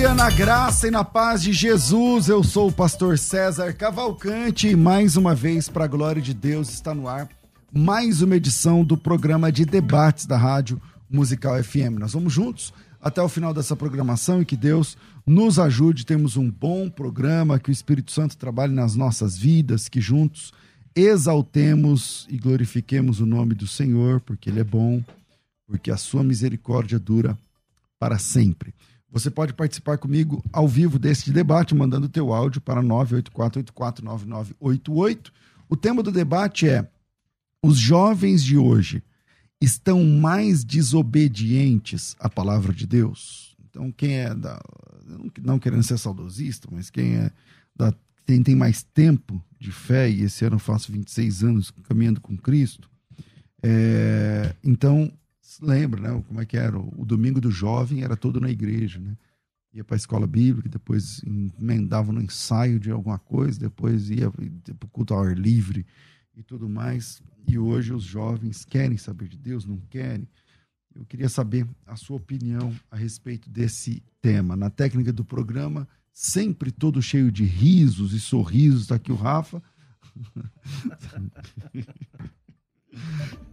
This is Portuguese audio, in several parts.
Dia na graça e na paz de Jesus. Eu sou o pastor César Cavalcante e mais uma vez, para a glória de Deus, está no ar mais uma edição do programa de debates da Rádio Musical FM. Nós vamos juntos até o final dessa programação e que Deus nos ajude. Temos um bom programa, que o Espírito Santo trabalhe nas nossas vidas, que juntos exaltemos e glorifiquemos o nome do Senhor, porque Ele é bom, porque a sua misericórdia dura para sempre. Você pode participar comigo ao vivo deste debate, mandando teu áudio para 984849988. O tema do debate é: os jovens de hoje estão mais desobedientes à palavra de Deus? Então, quem é da. Não querendo ser saudosista, mas quem é da. Quem tem mais tempo de fé, e esse ano eu faço 26 anos caminhando com Cristo, é, então lembra, né? Como é que era? O domingo do jovem era todo na igreja, né? Ia para a escola bíblica, depois emendava no ensaio de alguma coisa, depois ia para o culto ao ar livre e tudo mais. E hoje os jovens querem saber de Deus, não querem. Eu queria saber a sua opinião a respeito desse tema. Na técnica do programa, sempre todo cheio de risos e sorrisos, está aqui o Rafa.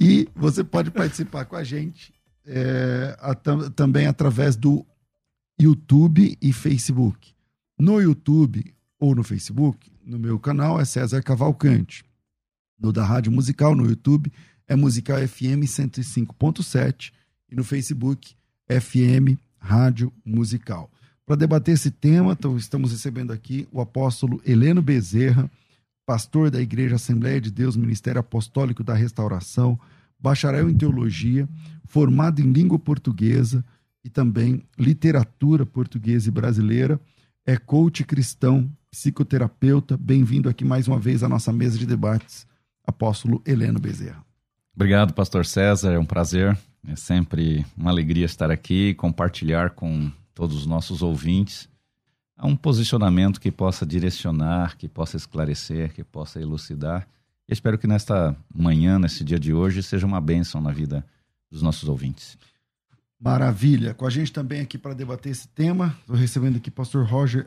E você pode participar com a gente é, a, também através do YouTube e Facebook. No YouTube ou no Facebook, no meu canal é César Cavalcante. No da Rádio Musical, no YouTube, é Musical FM 105.7 e no Facebook, FM Rádio Musical. Para debater esse tema, então, estamos recebendo aqui o apóstolo Heleno Bezerra, pastor da Igreja Assembleia de Deus, Ministério Apostólico da Restauração, bacharel em teologia, formado em língua portuguesa e também literatura portuguesa e brasileira, é coach cristão, psicoterapeuta. Bem-vindo aqui mais uma vez à nossa mesa de debates, apóstolo Heleno Bezerra. Obrigado, pastor César, é um prazer, é sempre uma alegria estar aqui e compartilhar com todos os nossos ouvintes a um posicionamento que possa direcionar, que possa esclarecer, que possa elucidar. E espero que nesta manhã, nesse dia de hoje, seja uma bênção na vida dos nossos ouvintes. Maravilha. Com a gente também aqui para debater esse tema, estou recebendo aqui o pastor Roger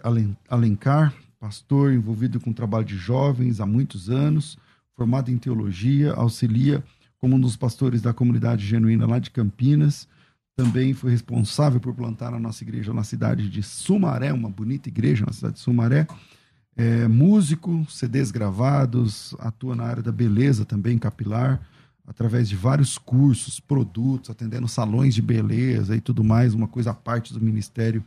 Alencar, pastor envolvido com o trabalho de jovens há muitos anos, formado em teologia, auxilia como um dos pastores da comunidade genuína lá de Campinas também foi responsável por plantar a nossa igreja na cidade de Sumaré, uma bonita igreja na cidade de Sumaré. É, músico, CDs gravados, atua na área da beleza também, capilar, através de vários cursos, produtos, atendendo salões de beleza e tudo mais, uma coisa à parte do ministério.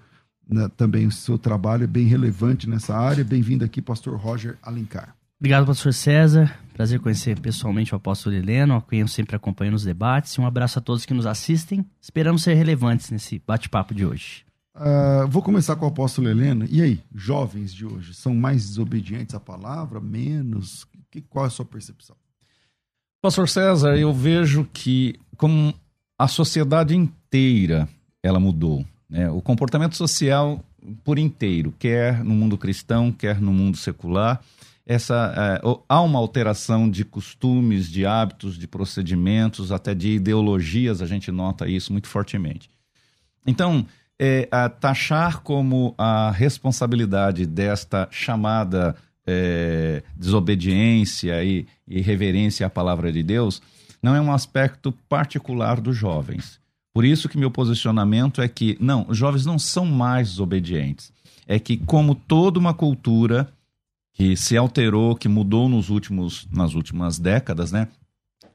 Né, também o seu trabalho é bem relevante nessa área. Bem-vindo aqui, pastor Roger Alencar. Obrigado, pastor César. Prazer conhecer pessoalmente o apóstolo Heleno, a quem eu sempre acompanho nos debates. E um abraço a todos que nos assistem. Esperamos ser relevantes nesse bate-papo de hoje. Uh, vou começar com o apóstolo Heleno. E aí, jovens de hoje, são mais desobedientes à palavra, menos? Que, qual é a sua percepção? Pastor César, eu vejo que como a sociedade inteira ela mudou. Né? O comportamento social por inteiro, quer no mundo cristão, quer no mundo secular, essa, é, há uma alteração de costumes, de hábitos, de procedimentos, até de ideologias, a gente nota isso muito fortemente. Então, é, taxar como a responsabilidade desta chamada é, desobediência e, e reverência à palavra de Deus não é um aspecto particular dos jovens. Por isso que meu posicionamento é que, não, os jovens não são mais desobedientes. É que, como toda uma cultura que se alterou, que mudou nos últimos, nas últimas décadas, né?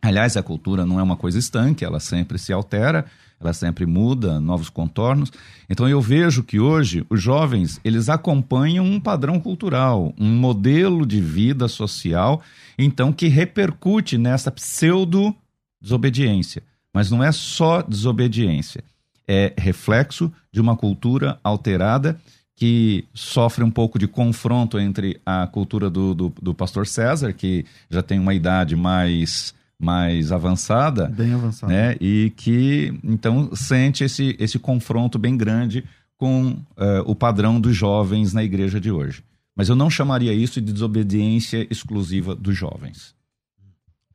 Aliás, a cultura não é uma coisa estanque, ela sempre se altera, ela sempre muda, novos contornos. Então eu vejo que hoje os jovens, eles acompanham um padrão cultural, um modelo de vida social, então que repercute nessa pseudo desobediência. Mas não é só desobediência, é reflexo de uma cultura alterada que sofre um pouco de confronto entre a cultura do, do, do, pastor César, que já tem uma idade mais, mais avançada. Bem avançada. Né? E que, então, sente esse, esse confronto bem grande com uh, o padrão dos jovens na igreja de hoje. Mas eu não chamaria isso de desobediência exclusiva dos jovens.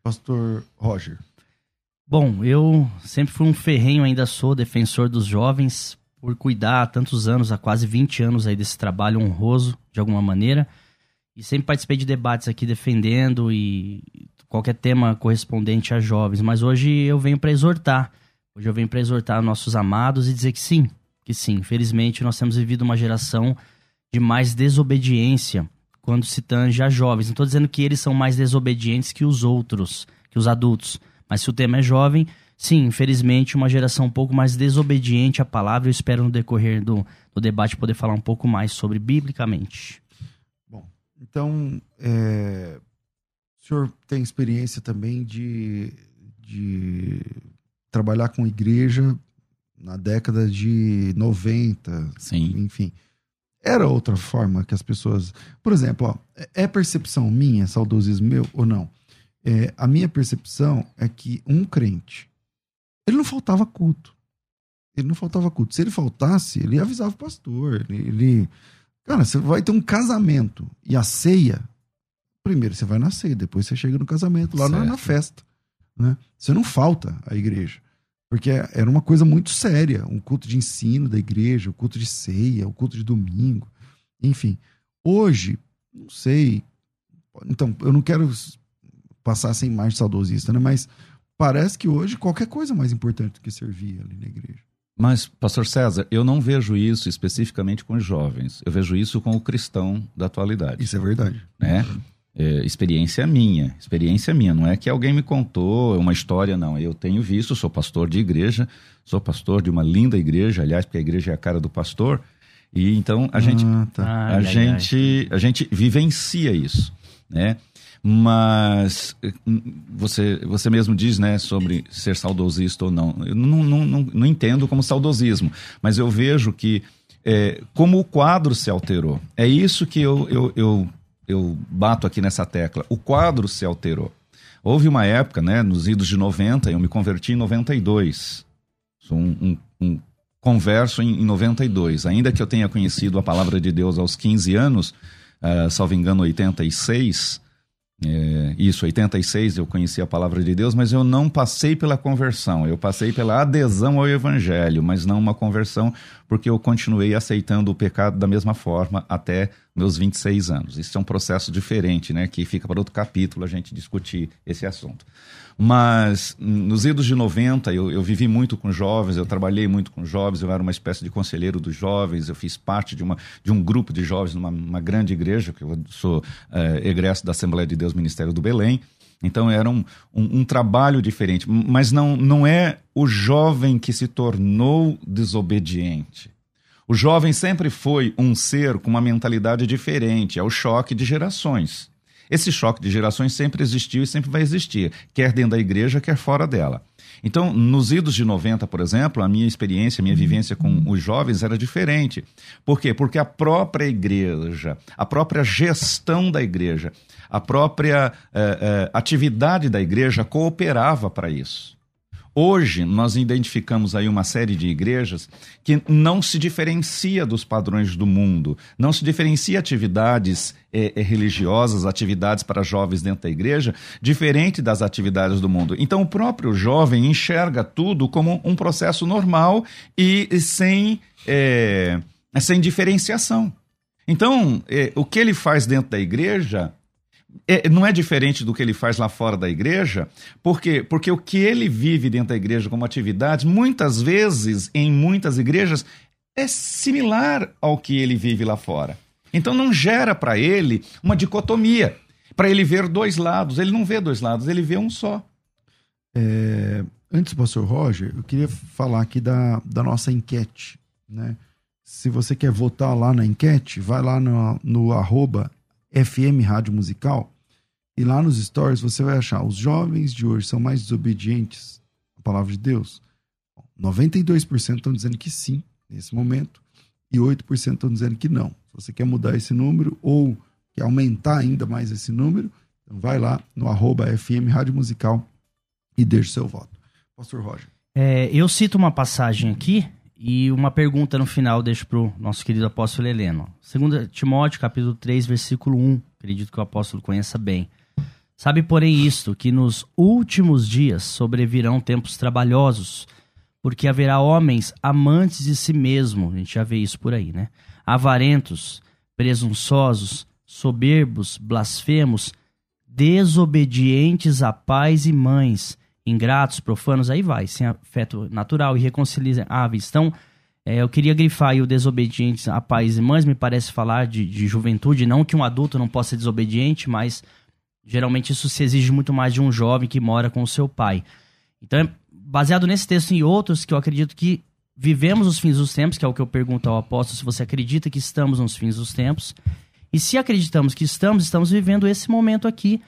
Pastor Roger. Bom, eu sempre fui um ferrenho, ainda sou defensor dos jovens, por cuidar há tantos anos, há quase 20 anos aí desse trabalho honroso, de alguma maneira. E sempre participei de debates aqui defendendo e qualquer tema correspondente a jovens. Mas hoje eu venho para exortar. Hoje eu venho para exortar nossos amados e dizer que sim, que sim. Infelizmente nós temos vivido uma geração de mais desobediência quando se tange a jovens. Não estou dizendo que eles são mais desobedientes que os outros, que os adultos mas se o tema é jovem, sim, infelizmente, uma geração um pouco mais desobediente à palavra. Eu espero no decorrer do, do debate poder falar um pouco mais sobre biblicamente. Bom, então, é, o senhor tem experiência também de, de trabalhar com igreja na década de 90, Sim. enfim. Era outra forma que as pessoas. Por exemplo, ó, é percepção minha, saudosismo meu ou não? é, a minha percepção é que um crente, ele não faltava culto. Ele não faltava culto. Se ele faltasse, ele avisava o pastor. Ele, ele, Cara, você vai ter um casamento e a ceia. Primeiro você vai na ceia, depois você chega no casamento, lá na, na, festa. Né? Você não falta à igreja. Porque era uma coisa muito séria. Um culto de ensino da igreja, o um culto de ceia, o um culto de domingo. Enfim. Hoje, não sei. Então, eu não quero passar sem mais saudosista, né? Mas parece que hoje qualquer coisa é mais importante do que servir ali na igreja. Mas, pastor César, eu não vejo isso especificamente com os jovens. Eu vejo isso com o cristão da atualidade. Isso é verdade. Né? É, experiência minha, experiência minha. Não é que alguém me contou uma história, não. Eu tenho visto, sou pastor de igreja, sou pastor de uma linda igreja, aliás, porque a igreja é a cara do pastor. E então a gente, ah, tá. a, ai, gente ai. a gente vivencia isso, né? Mas você, você mesmo diz, né, sobre ser saudosista ou não. Eu não, não, não, não entendo como saudosismo, mas eu vejo que é, como o quadro se alterou. É isso que eu, eu, eu, eu bato aqui nessa tecla. O quadro se alterou. Houve uma época, né, nos idos de 90, eu me converti em 92. Sou um, um, um converso em, em 92. Ainda que eu tenha conhecido a palavra de Deus aos 15 anos, uh, salvo engano, 86, é, isso, 86 eu conheci a palavra de Deus, mas eu não passei pela conversão, eu passei pela adesão ao evangelho, mas não uma conversão, porque eu continuei aceitando o pecado da mesma forma até meus 26 anos. Isso é um processo diferente, né, que fica para outro capítulo a gente discutir esse assunto. Mas nos idos de 90, eu, eu, vivi muito com jovens, eu trabalhei muito com jovens, eu era uma espécie de conselheiro dos jovens, eu fiz parte de, uma, de um grupo de jovens numa grande igreja, que eu sou é, egresso da Assembleia de Deus Ministério do Belém. Então era um, um, um, trabalho diferente. Mas não, não é o jovem que se tornou desobediente. O jovem sempre foi um ser com uma mentalidade diferente, é o choque de gerações. Esse choque de gerações sempre existiu e sempre vai existir, quer dentro da igreja, quer fora dela. Então, nos idos de 90, por exemplo, a minha experiência, a minha vivência com os jovens era diferente. Por quê? Porque a própria igreja, a própria gestão da igreja, a própria eh, eh, atividade da igreja cooperava para isso. Hoje, nós identificamos aí uma série de igrejas que não se diferencia dos padrões do mundo, não se diferencia atividades é, é, religiosas, atividades para jovens dentro da igreja, diferente das atividades do mundo. Então, o próprio jovem enxerga tudo como um processo normal e, e sem, é, sem diferenciação. Então, o que ele faz dentro da igreja é, não é diferente do que ele faz lá fora da igreja, porque, porque o que ele vive dentro da igreja como atividade, muitas vezes, em muitas igrejas, é similar ao que ele vive lá fora. Então não gera para ele uma dicotomia, para ele ver dois lados. Ele não vê dois lados, ele vê um só. É, antes, pastor Roger, eu queria falar aqui da, da nossa enquete. Né? Se você quer votar lá na enquete, vai lá no, no arroba FM Rádio Musical, e lá nos stories você vai achar os jovens de hoje são mais desobedientes à palavra de Deus. 92% estão dizendo que sim, nesse momento, e 8% estão dizendo que não. Se você quer mudar esse número ou quer aumentar ainda mais esse número, então vai lá no arroba FM Rádio Musical e deixe seu voto. Pastor Roger. É, eu cito uma passagem aqui e uma pergunta no final deixo para o nosso querido apóstolo Heleno. 2 Timóteo, capítulo 3, versículo 1. Acredito que o apóstolo conheça bem. Sabe, porém, isto, que nos últimos dias sobrevirão tempos trabalhosos, porque haverá homens amantes de si mesmo, a gente já vê isso por aí, né? Avarentos, presunçosos, soberbos, blasfemos, desobedientes a pais e mães, ingratos, profanos, aí vai, sem afeto natural, irreconciliáveis. Então, é, eu queria grifar aí o desobediente a pais e mães, me parece falar de, de juventude, não que um adulto não possa ser desobediente, mas geralmente isso se exige muito mais de um jovem que mora com o seu pai. Então, baseado nesse texto e outros que eu acredito que vivemos os fins dos tempos, que é o que eu pergunto ao apóstolo, se você acredita que estamos nos fins dos tempos. E se acreditamos que estamos, estamos vivendo esse momento aqui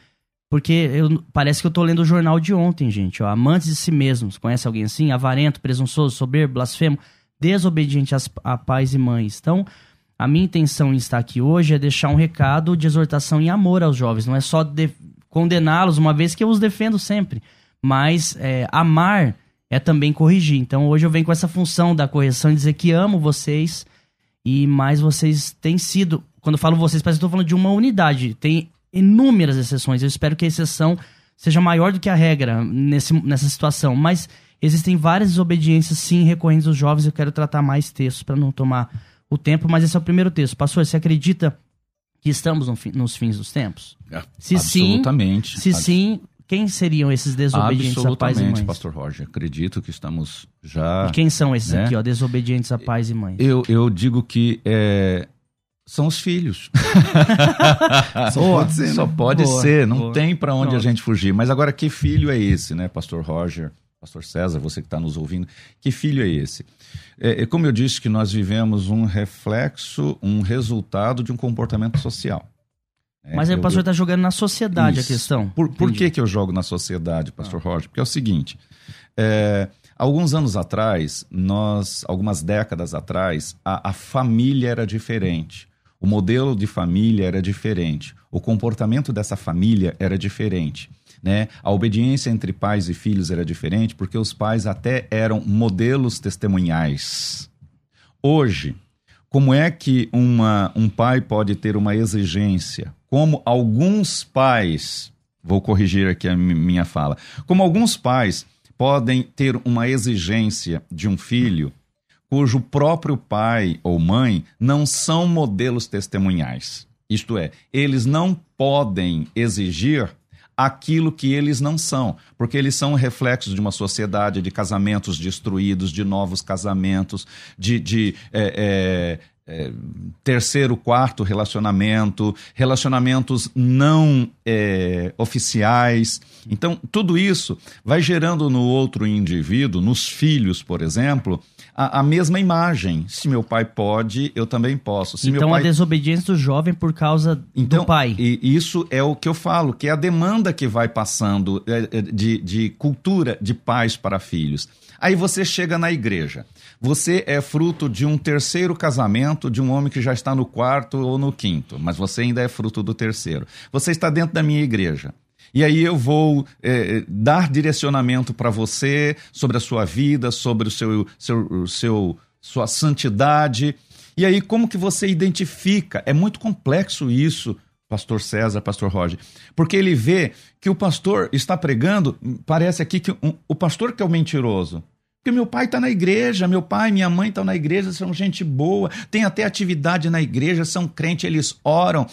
porque eu, parece que eu tô lendo o jornal de ontem, gente. Ó, amantes de si mesmos. Conhece alguém assim? Avarento, presunçoso, soberbo, blasfemo, desobediente às, a pais e mães. Então, a minha intenção em estar aqui hoje é deixar um recado de exortação e amor aos jovens. Não é só condená-los, uma vez que eu os defendo sempre. Mas é, amar é também corrigir. Então, hoje eu venho com essa função da correção e dizer que amo vocês. E mais vocês têm sido. Quando eu falo vocês, parece que eu estou falando de uma unidade. Tem inúmeras exceções. Eu espero que a exceção seja maior do que a regra nesse, nessa situação. Mas existem várias desobediências, sim, recorrentes dos jovens. Eu quero tratar mais textos para não tomar o tempo, mas esse é o primeiro texto. Pastor, você acredita que estamos no nos fins dos tempos? É, se absolutamente. Sim, se sim, quem seriam esses desobedientes a pais e mães? Pastor Roger. Acredito que estamos já. E quem são esses né? aqui, ó, desobedientes a pais e mães? Eu, eu digo que é, são os filhos. só pode ser, né? Só pode boa, ser, não boa. tem para onde Pronto. a gente fugir. Mas agora, que filho é esse, né, Pastor Roger, Pastor César, você que está nos ouvindo, que filho é esse? É, é, como eu disse que nós vivemos um reflexo, um resultado de um comportamento social. É, Mas aí o pastor está jogando na sociedade isso. a questão. Por, por que, que eu jogo na sociedade, Pastor ah. Roger? Porque é o seguinte, é, Alguns anos atrás, nós, algumas décadas atrás, a, a família era diferente. O modelo de família era diferente, o comportamento dessa família era diferente. Né? A obediência entre pais e filhos era diferente porque os pais até eram modelos testemunhais. Hoje, como é que uma, um pai pode ter uma exigência? Como alguns pais, vou corrigir aqui a minha fala, como alguns pais podem ter uma exigência de um filho cujo próprio pai ou mãe não são modelos testemunhais. Isto é, eles não podem exigir aquilo que eles não são, porque eles são reflexos de uma sociedade de casamentos destruídos, de novos casamentos, de, de é, é, terceiro, quarto relacionamento, relacionamentos não é, oficiais. Então, tudo isso vai gerando no outro indivíduo, nos filhos, por exemplo, a, a mesma imagem. Se meu pai pode, eu também posso. Se então, pai... a desobediência do jovem por causa então, do pai. E isso é o que eu falo, que é a demanda que vai passando é, é, de, de cultura de pais para filhos. Aí você chega na igreja. Você é fruto de um terceiro casamento de um homem que já está no quarto ou no quinto, mas você ainda é fruto do terceiro. Você está dentro da minha igreja. e aí eu vou é, dar direcionamento para você sobre a sua vida, sobre o seu, seu, seu, sua santidade. E aí, como que você identifica? É muito complexo isso, pastor César, pastor Roger, porque ele vê que o pastor está pregando, parece aqui que um, o pastor que é o mentiroso. Porque meu pai está na igreja, meu pai e minha mãe estão na igreja, são gente boa, tem até atividade na igreja, são crentes, eles oram,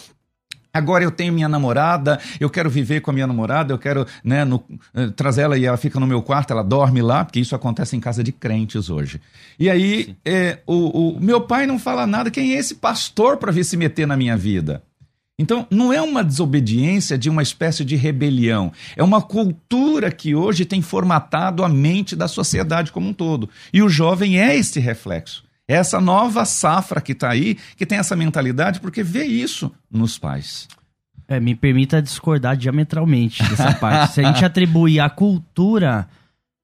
Agora eu tenho minha namorada, eu quero viver com a minha namorada, eu quero né, no, eh, trazer ela e ela fica no meu quarto, ela dorme lá, porque isso acontece em casa de crentes hoje. E aí, é, o, o, meu pai não fala nada, quem é esse pastor para vir se meter na minha vida? Então, não é uma desobediência de uma espécie de rebelião, é uma cultura que hoje tem formatado a mente da sociedade como um todo. E o jovem é esse reflexo. Essa nova safra que está aí, que tem essa mentalidade, porque vê isso nos pais. É, me permita discordar diametralmente dessa parte. Se a gente atribuir à cultura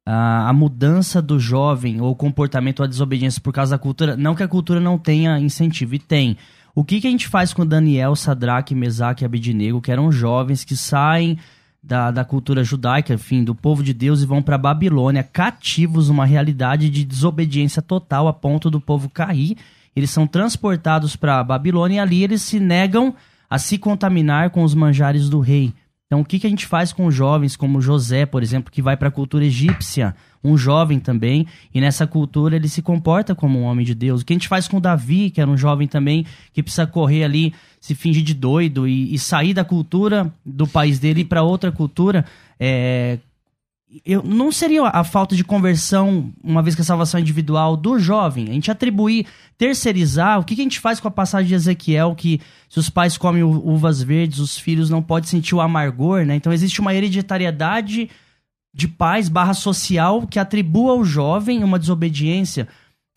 a, a, mudança do jovem ou comportamento ou a desobediência por causa da cultura, não que a cultura não tenha incentivo, e tem. O que, que a gente faz com Daniel, Sadraque, Mesaque e Abidinego, que eram jovens que saem da, da cultura judaica, enfim, do povo de Deus e vão para Babilônia cativos, uma realidade de desobediência total a ponto do povo cair. Eles são transportados para Babilônia e ali eles se negam a se contaminar com os manjares do rei. Então, o que, que a gente faz com jovens como José, por exemplo, que vai para a cultura egípcia, um jovem também, e nessa cultura ele se comporta como um homem de Deus? O que a gente faz com Davi, que era um jovem também, que precisa correr ali, se fingir de doido e, e sair da cultura do país dele para outra cultura? É, eu, não seria a falta de conversão, uma vez que a salvação é individual, do jovem? A gente atribuir, terceirizar, o que, que a gente faz com a passagem de Ezequiel, que se os pais comem uvas verdes, os filhos não podem sentir o amargor, né? Então existe uma hereditariedade de pais barra social que atribua ao jovem uma desobediência.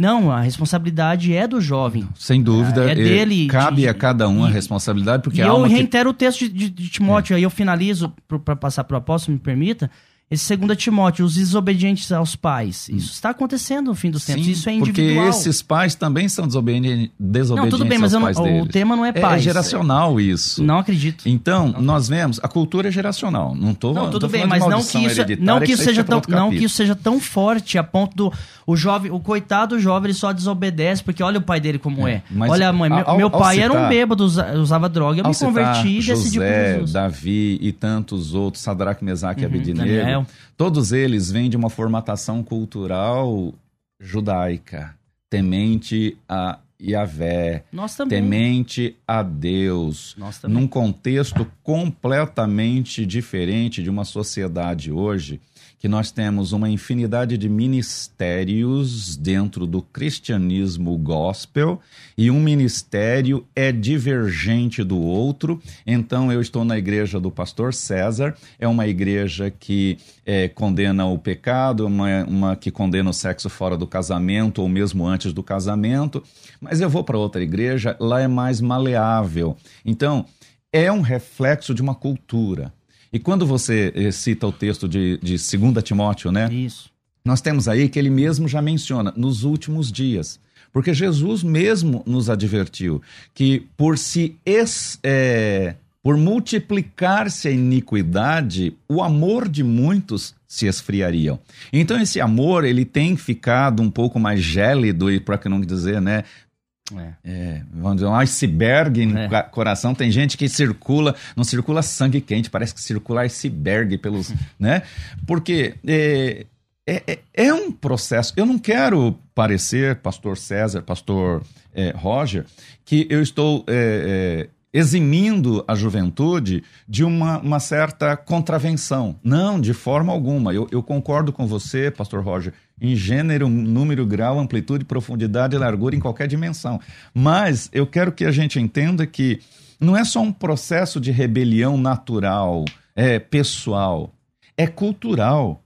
Não, a responsabilidade é do jovem. Sem dúvida. É, é dele. Cabe de, a cada um a responsabilidade, porque e eu reitero que... o texto de, de, de Timóteo, é. aí eu finalizo para passar para o apóstolo, me permita. Esse 2 Timóteo, os desobedientes aos pais. Hum. Isso está acontecendo no fim dos tempos. Sim, isso é individual. Porque esses pais também são desobedientes, desobedientes não, tudo bem, mas não, o tema não é pais. É geracional isso. Não acredito. Então, não. nós vemos, a cultura é geracional. Não tô Não, tudo bem, mas não que isso, não que isso seja tão, não que isso seja tão forte a ponto do o jovem, o coitado jovem, ele só desobedece porque olha o pai dele como é. é. Olha a mãe, ao, meu, pai citar, era um bêbado, usava droga, eu me converti e decidi por Jesus. Davi e tantos outros, Sadraque, Mesaque e uhum, Abednego, todos eles vêm de uma formatação cultural judaica, temente a Yahvé, temente a Deus, num contexto completamente diferente de uma sociedade hoje que nós temos uma infinidade de ministérios dentro do cristianismo gospel e um ministério é divergente do outro. Então, eu estou na igreja do pastor César, é uma igreja que é, condena o pecado, uma, uma que condena o sexo fora do casamento ou mesmo antes do casamento, mas eu vou para outra igreja, lá é mais maleável. Então, é um reflexo de uma cultura. E quando você eh, cita o texto de, de 2 Timóteo, né? Isso. Nós temos aí que ele mesmo já menciona, nos últimos dias. Porque Jesus mesmo nos advertiu que por se é, por multiplicar-se a iniquidade, o amor de muitos se esfriaria. Então esse amor ele tem ficado um pouco mais gélido e para que não dizer, né, é. É, vamos dizer, um iceberg no é. coração. Tem gente que circula, não circula sangue quente, parece que circula iceberg pelos. né? Porque é, é, é, é, um processo. Eu não quero parecer, pastor César, pastor Roger, que eu estou eximindo a juventude de uma, uma certa contravenção. Não, de forma alguma. Eu, eu concordo com você, pastor Roger em gênero, número, grau, amplitude, profundidade e largura em qualquer dimensão. Mas eu quero que a gente entenda que não é só um processo de rebelião natural, é pessoal, é cultural.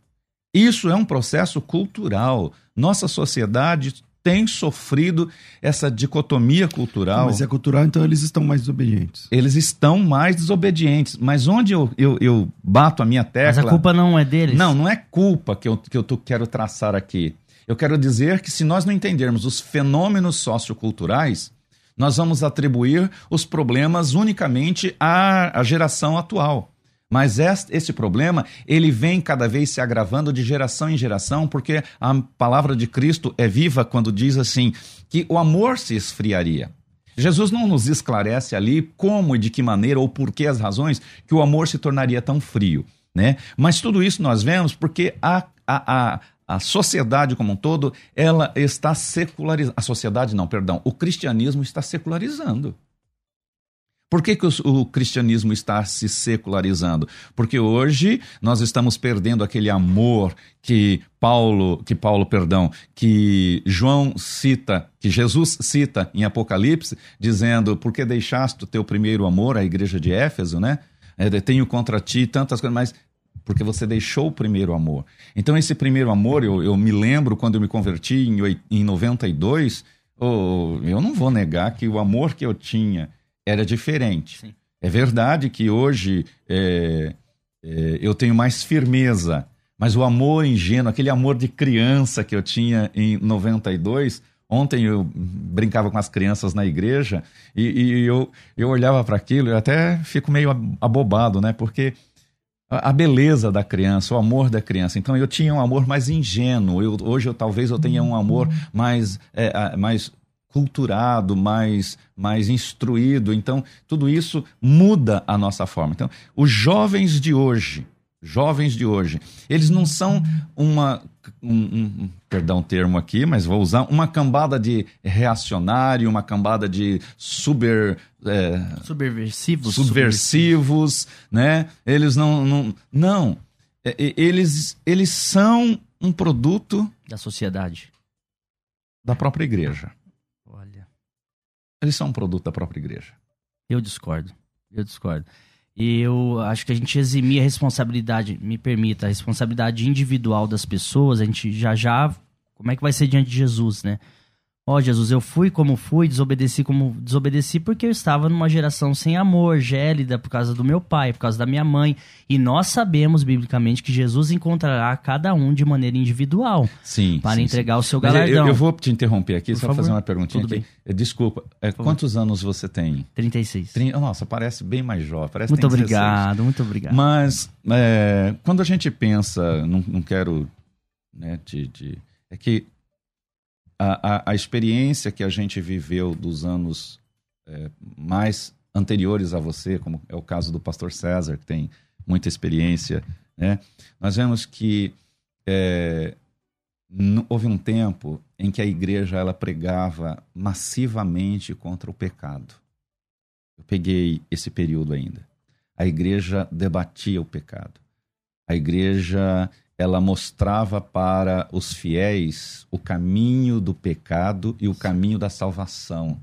Isso é um processo cultural. Nossa sociedade tem sofrido essa dicotomia cultural. Mas é cultural, então eles estão mais desobedientes. Eles estão mais desobedientes. Mas onde eu, eu, eu bato a minha tecla. Mas a culpa não é deles. Não, não é culpa que eu, que eu quero traçar aqui. Eu quero dizer que se nós não entendermos os fenômenos socioculturais, nós vamos atribuir os problemas unicamente à, à geração atual. Mas esse problema, ele vem cada vez se agravando de geração em geração, porque a palavra de Cristo é viva quando diz assim, que o amor se esfriaria. Jesus não nos esclarece ali como e de que maneira ou por que as razões que o amor se tornaria tão frio, né? Mas tudo isso nós vemos porque a, a, a, a sociedade como um todo, ela está secularizando. A sociedade não, perdão, o cristianismo está secularizando. Por que, que o, o, cristianismo está se secularizando? Porque hoje nós estamos perdendo aquele amor que Paulo, que Paulo, perdão, que João cita, que Jesus cita em Apocalipse, dizendo: "Por que deixaste o teu primeiro amor, a igreja de Éfeso, né? É, tenho contra ti tantas coisas, mas porque você deixou o primeiro amor. Então, esse primeiro amor, eu, eu me lembro quando eu me converti em, em 92, oh, eu não vou negar que o amor que eu tinha era diferente. Sim. É verdade que hoje é, é, eu tenho mais firmeza, mas o amor ingênuo, aquele amor de criança que eu tinha em 92, ontem eu brincava com as crianças na igreja e, e eu, eu olhava para aquilo e até fico meio abobado, né? Porque a beleza da criança, o amor da criança. Então eu tinha um amor mais ingênuo. Eu, hoje eu talvez eu tenha um amor mais, é, mais culturado, mais, mais instruído. Então, tudo isso muda a nossa forma. Então, os jovens de hoje, jovens de hoje, eles não são uma. Um, um, perdão o termo aqui, mas vou usar uma cambada de reacionário, uma cambada de super. É, subversivos. Subversivos, né? Eles não. Não. não. Eles, eles são um produto. Da sociedade. Da própria igreja. Eles são um produto da própria igreja. Eu discordo. Eu discordo. E eu acho que a gente eximir a responsabilidade, me permita, a responsabilidade individual das pessoas, a gente já já. Como é que vai ser diante de Jesus, né? Ó oh, Jesus, eu fui como fui, desobedeci como desobedeci porque eu estava numa geração sem amor, gélida, por causa do meu pai, por causa da minha mãe. E nós sabemos, biblicamente, que Jesus encontrará cada um de maneira individual. Sim. Para sim, entregar sim. o seu galardão. Eu, eu, vou te interromper aqui, por só fazer uma perguntinha Tudo aqui. Bem. Desculpa, é, quantos anos você tem? 36. Trin... Nossa, parece bem mais jovem. Parece muito obrigado, muito obrigado. Mas é, quando a gente pensa, não, não quero né, te, te, é que a, a, a experiência que a gente viveu dos anos é, mais anteriores a você, como é o caso do pastor César, que tem muita experiência, né? nós vemos que é, houve um tempo em que a igreja ela pregava massivamente contra o pecado. Eu peguei esse período ainda. A igreja debatia o pecado. A igreja ela mostrava para os fiéis o caminho do pecado e o caminho da salvação.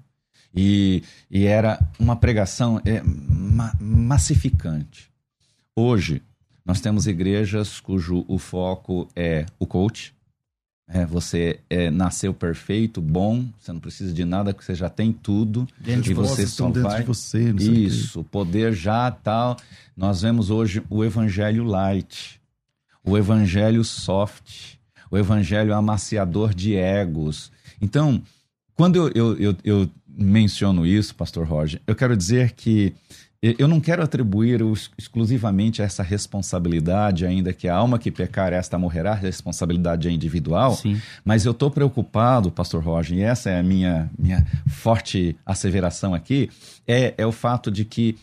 E, e era uma pregação é, ma, massificante. Hoje, nós temos igrejas cujo o foco é o coach. É, você é, nasceu perfeito, bom, você não precisa de nada, você já tem tudo. Dentro e você só dentro vai... de você. Isso, poder já tal. Nós vemos hoje o evangelho light o evangelho soft, o evangelho amaciador de egos. Então, quando eu, eu, eu, eu menciono isso, Pastor Roger, eu quero dizer que eu não quero atribuir exclusivamente essa responsabilidade, ainda que a alma que pecar, esta morrerá, a responsabilidade é individual, Sim. mas eu estou preocupado, pastor Roger, e essa é a minha, minha forte asseveração aqui, é, é o fato de que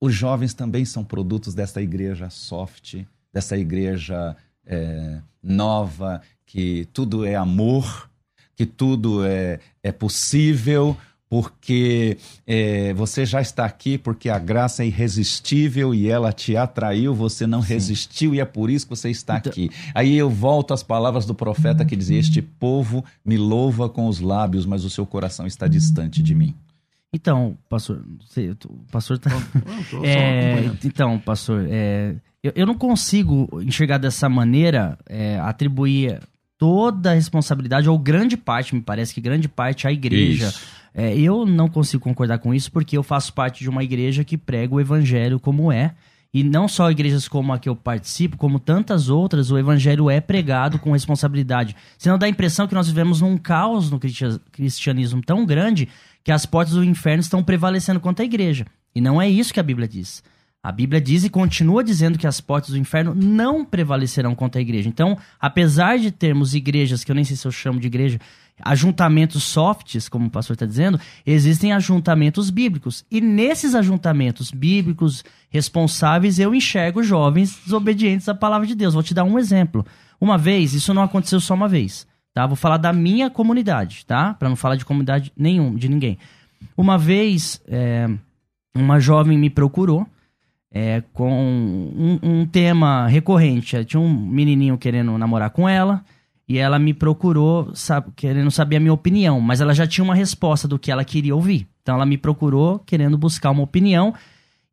os jovens também são produtos dessa igreja soft, dessa igreja é, nova, que tudo é amor, que tudo é, é possível, porque é, você já está aqui porque a graça é irresistível e ela te atraiu, você não Sim. resistiu e é por isso que você está então... aqui. Aí eu volto às palavras do profeta que dizia: Este povo me louva com os lábios, mas o seu coração está distante de mim. Então, pastor, o pastor tá. é, então, pastor, é, eu, eu não consigo enxergar dessa maneira, é, atribuir toda a responsabilidade, ou grande parte, me parece que grande parte, à igreja. É, eu não consigo concordar com isso porque eu faço parte de uma igreja que prega o evangelho como é. E não só igrejas como a que eu participo, como tantas outras, o evangelho é pregado com responsabilidade. Senão dá a impressão que nós vivemos num caos no cristianismo tão grande que as portas do inferno estão prevalecendo contra a igreja. E não é isso que a Bíblia diz. A Bíblia diz e continua dizendo que as portas do inferno não prevalecerão contra a igreja. Então, apesar de termos igrejas, que eu nem sei se eu chamo de igreja, ajuntamentos softs, como o pastor está dizendo, existem ajuntamentos bíblicos. E nesses ajuntamentos bíblicos responsáveis, eu enxergo jovens desobedientes à palavra de Deus. Vou te dar um exemplo. Uma vez, isso não aconteceu só uma vez, tá? Vou falar da minha comunidade, tá? Para não falar de comunidade nenhum, de ninguém. Uma vez, é, uma jovem me procurou é, com um, um, tema recorrente. Tinha um menininho querendo namorar com ela e ela me procurou sabe, querendo saber a minha opinião, mas ela já tinha uma resposta do que ela queria ouvir. Então ela me procurou querendo buscar uma opinião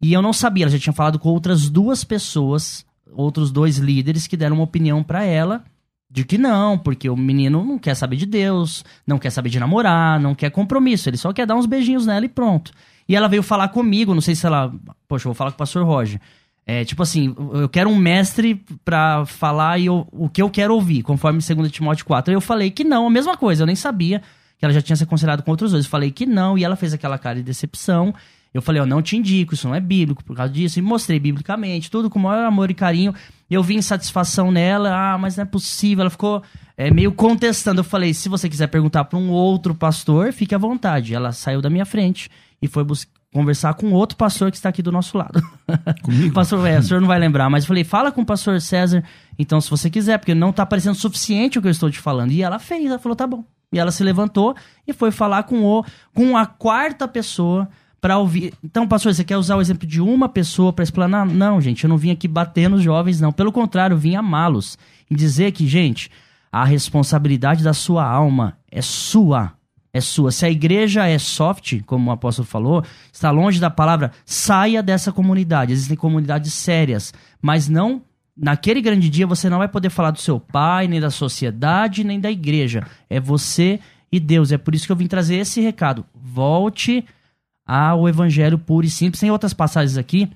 e eu não sabia. Ela já tinha falado com outras duas pessoas, outros dois líderes que deram uma opinião para ela de que não, porque o menino não quer saber de Deus, não quer saber de namorar, não quer compromisso, ele só quer dar uns beijinhos nela e pronto. E ela veio falar comigo, não sei se ela. Poxa, eu vou falar com o pastor Roger. É, tipo assim, eu quero um mestre para falar e eu, o que eu quero ouvir, conforme 2 Timóteo 4. Eu falei que não, a mesma coisa, eu nem sabia que ela já tinha se aconselhado com outros dois. Eu falei que não, e ela fez aquela cara de decepção. Eu falei, eu não te indico, isso não é bíblico por causa disso. E mostrei biblicamente, tudo com o maior amor e carinho. Eu vi insatisfação nela, ah, mas não é possível. Ela ficou é, meio contestando. Eu falei, se você quiser perguntar para um outro pastor, fique à vontade. Ela saiu da minha frente e foi conversar com outro pastor que está aqui do nosso lado. Comigo? pastor, é, o senhor não vai lembrar, mas eu falei, fala com o pastor César, então, se você quiser, porque não está parecendo suficiente o que eu estou te falando. E ela fez, ela falou, tá bom. E ela se levantou e foi falar com o com a quarta pessoa para ouvir. Então, pastor, você quer usar o exemplo de uma pessoa para explanar? Não, gente, eu não vim aqui bater nos jovens, não. Pelo contrário, eu vim amá-los e dizer que, gente, a responsabilidade da sua alma é sua é sua. Se a igreja é soft, como o apóstolo falou, está longe da palavra, saia dessa comunidade. Existem comunidades sérias, mas não naquele grande dia você não vai poder falar do seu pai, nem da sociedade, nem da igreja. É você e Deus. É por isso que eu vim trazer esse recado. Volte ao evangelho puro e simples. Tem outras passagens aqui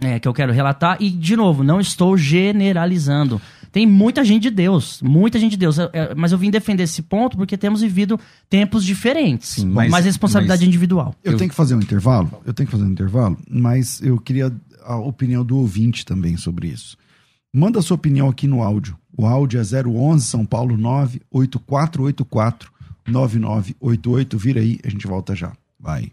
é, que eu quero relatar. E, de novo, não estou generalizando. Tem muita gente de Deus, muita gente de Deus. É, é, mas eu vim defender esse ponto porque temos vivido tempos diferentes. Sim, mas, mas responsabilidade mas individual. Eu, eu tenho que fazer um intervalo, eu tenho que fazer um intervalo, mas eu queria a opinião do ouvinte também sobre isso. Manda a sua opinião aqui no áudio. O áudio é 011 São Paulo 98484 9988. Vira aí, a gente volta já. Vai.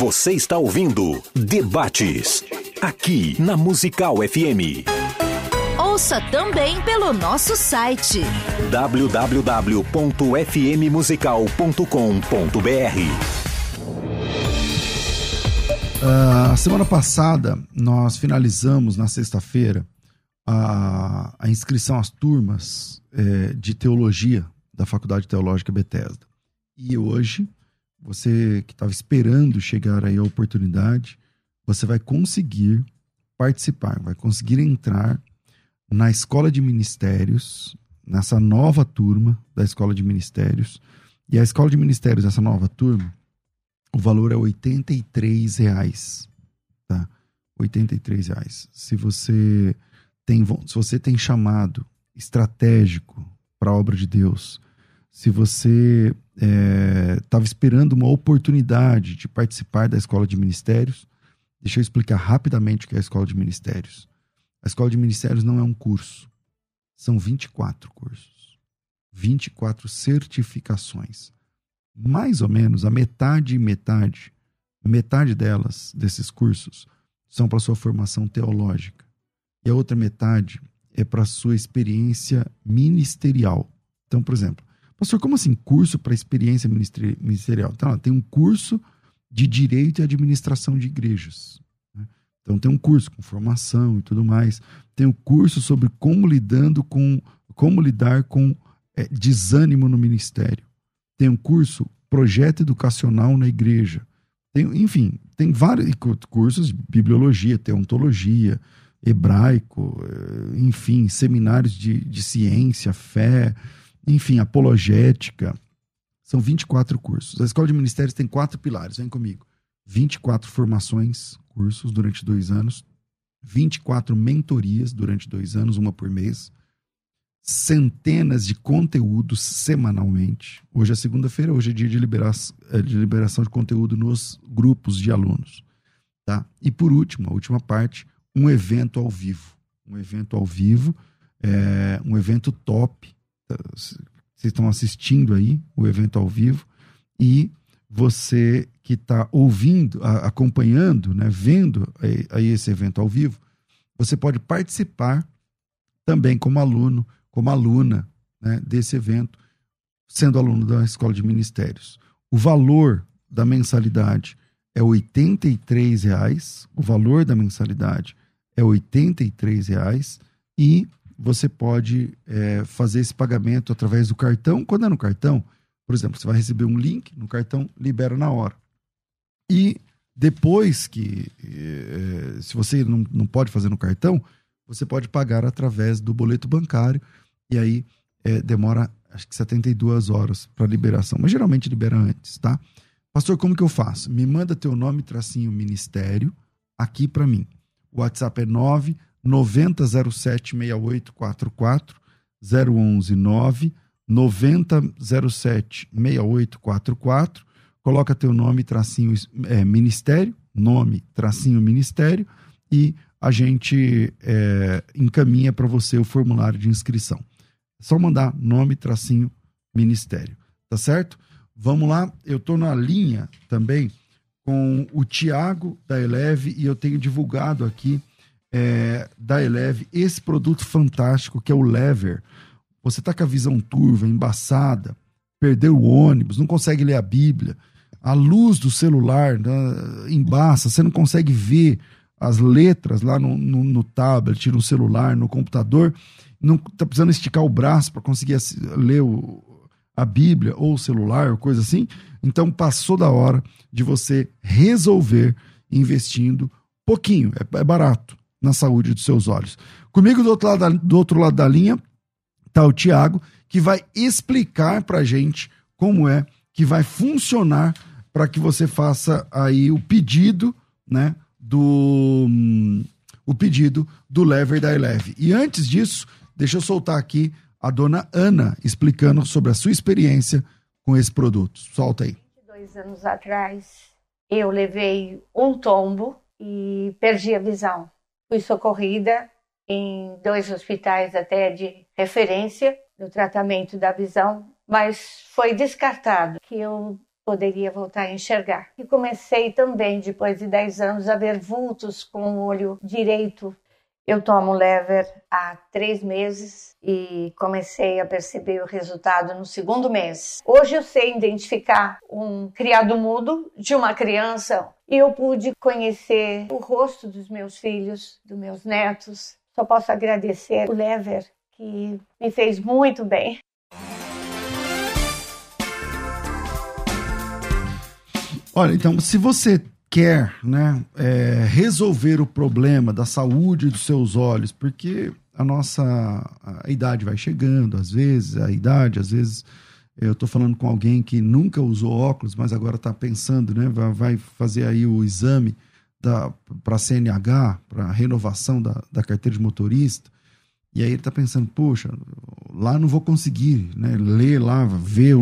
Você está ouvindo Debates aqui na Musical FM. Ouça também pelo nosso site www.fmmusical.com.br. Uh, semana passada nós finalizamos na sexta-feira a, a, inscrição às turmas é, de teologia da Faculdade Teológica Bethesda. E hoje, você que estava esperando chegar aí a oportunidade, você vai conseguir participar, vai conseguir entrar na escola de ministérios, nessa nova turma da escola de ministérios. E a escola de ministérios, essa nova turma, o valor é R$ reais, tá? R$ reais. Se você tem, se você tem chamado estratégico para a obra de Deus, se você estava é, esperando uma oportunidade de participar da escola de ministérios, Deixa eu explicar rapidamente o que é a escola de ministérios. A escola de ministérios não é um curso. São 24 cursos. 24 certificações. Mais ou menos a metade e metade, metade delas, desses cursos, são para sua formação teológica. E a outra metade é para sua experiência ministerial. Então, por exemplo, Pastor, como assim curso para experiência ministerial? Então, tem um curso de direito e administração de igrejas. Né? Então tem um curso com formação e tudo mais. Tem um curso sobre como lidando com como lidar com é, desânimo no ministério. Tem um curso projeto educacional na igreja. Tem, enfim, tem vários cursos bibliologia, teontologia, hebraico, eh, enfim, seminários de, de ciência, fé, enfim, apologética. São 24 cursos. A Escola de Ministérios tem quatro pilares, vem comigo. 24 formações, cursos durante dois anos, 24 mentorias durante dois anos, uma por mês, centenas de conteúdos semanalmente. Hoje é segunda-feira, hoje é dia de, liberar, é, de liberação de conteúdo nos grupos de alunos. Tá? E por último, a última parte, um evento ao vivo. Um evento ao vivo, é, um evento top. Estão assistindo aí o evento ao vivo e você que está ouvindo, acompanhando, né, vendo aí, aí esse evento ao vivo, você pode participar também como aluno, como aluna né, desse evento, sendo aluno da Escola de Ministérios. O valor da mensalidade é R$ reais. O valor da mensalidade é R$ reais e você pode é, fazer esse pagamento através do cartão. Quando é no cartão, por exemplo, você vai receber um link no cartão, libera na hora. E depois que, é, se você não, não pode fazer no cartão, você pode pagar através do boleto bancário e aí é, demora acho que 72 horas para liberação, mas geralmente libera antes, tá? Pastor, como que eu faço? Me manda teu nome, tracinho ministério, aqui para mim. O WhatsApp é 9 9007 6844 011 9 9007 6844. Coloca teu nome, tracinho é, ministério, nome, tracinho ministério e a gente é, encaminha para você o formulário de inscrição. É só mandar nome, tracinho, ministério. Tá certo? Vamos lá. Eu estou na linha também com o Tiago da Eleve e eu tenho divulgado aqui é, da Eleve esse produto fantástico que é o Lever. Você tá com a visão turva, embaçada, perdeu o ônibus, não consegue ler a Bíblia, a luz do celular né, embaça, você não consegue ver as letras lá no, no, no tablet, no celular, no computador, não tá precisando esticar o braço para conseguir ler o, a Bíblia ou o celular ou coisa assim. Então passou da hora de você resolver investindo pouquinho, é, é barato na saúde dos seus olhos. Comigo do outro lado da, do outro lado da linha está o Tiago, que vai explicar para a gente como é que vai funcionar para que você faça aí o pedido, né, do o pedido do Lever da Eleve. E antes disso, deixa eu soltar aqui a dona Ana explicando sobre a sua experiência com esse produto. Solta aí. Dois anos atrás, eu levei um tombo e perdi a visão. Fui socorrida em dois hospitais até de referência no tratamento da visão, mas foi descartado que eu poderia voltar a enxergar. E comecei também, depois de 10 anos, a ver vultos com o olho direito. Eu tomo lever há três meses e comecei a perceber o resultado no segundo mês. Hoje eu sei identificar um criado mudo de uma criança e eu pude conhecer o rosto dos meus filhos, dos meus netos, só posso agradecer o Lever, que me fez muito bem. Olha, então, se você quer né, é, resolver o problema da saúde dos seus olhos, porque a nossa a idade vai chegando, às vezes, a idade, às vezes eu estou falando com alguém que nunca usou óculos, mas agora está pensando, né, vai, fazer aí o exame para CNH, para renovação da, da carteira de motorista, e aí ele está pensando, poxa, lá não vou conseguir, né? Ler lá, ver,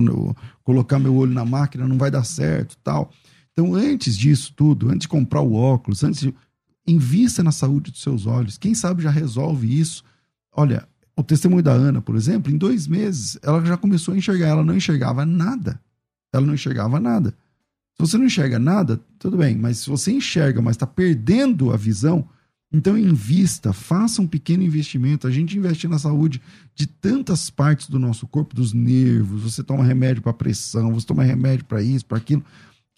colocar meu olho na máquina não vai dar certo, tal. Então, antes disso tudo, antes de comprar o óculos, antes de invista na saúde dos seus olhos. Quem sabe já resolve isso. Olha, o testemunho da Ana, por exemplo, em dois meses ela já começou a enxergar. Ela não enxergava nada. Ela não enxergava nada. Se você não enxerga nada, tudo bem, mas se você enxerga, mas está perdendo a visão, Então invista, faça um pequeno investimento. A gente investe na saúde de tantas partes do nosso corpo, dos nervos. Você toma remédio para pressão, você toma remédio para isso, para aquilo.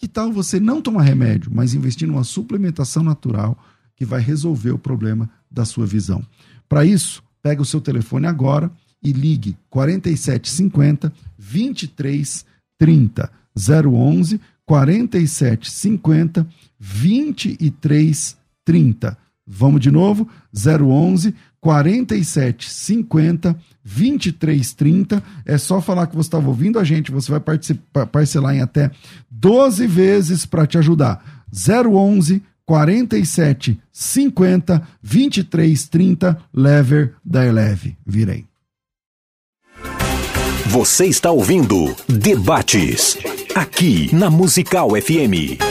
Que tal você não tomar remédio, mas investir numa suplementação natural que vai resolver o problema da sua visão? Para isso, pega o seu telefone agora e ligue 4750 2330 011 4750 2330 Vamos de novo, 011 4750 2330. É só falar que você estava ouvindo a gente, você vai parcelar em até 12 vezes para te ajudar. 011 47 50 23 30 Lever da Eleve. Virei. Você está ouvindo Debates aqui na Musical FM.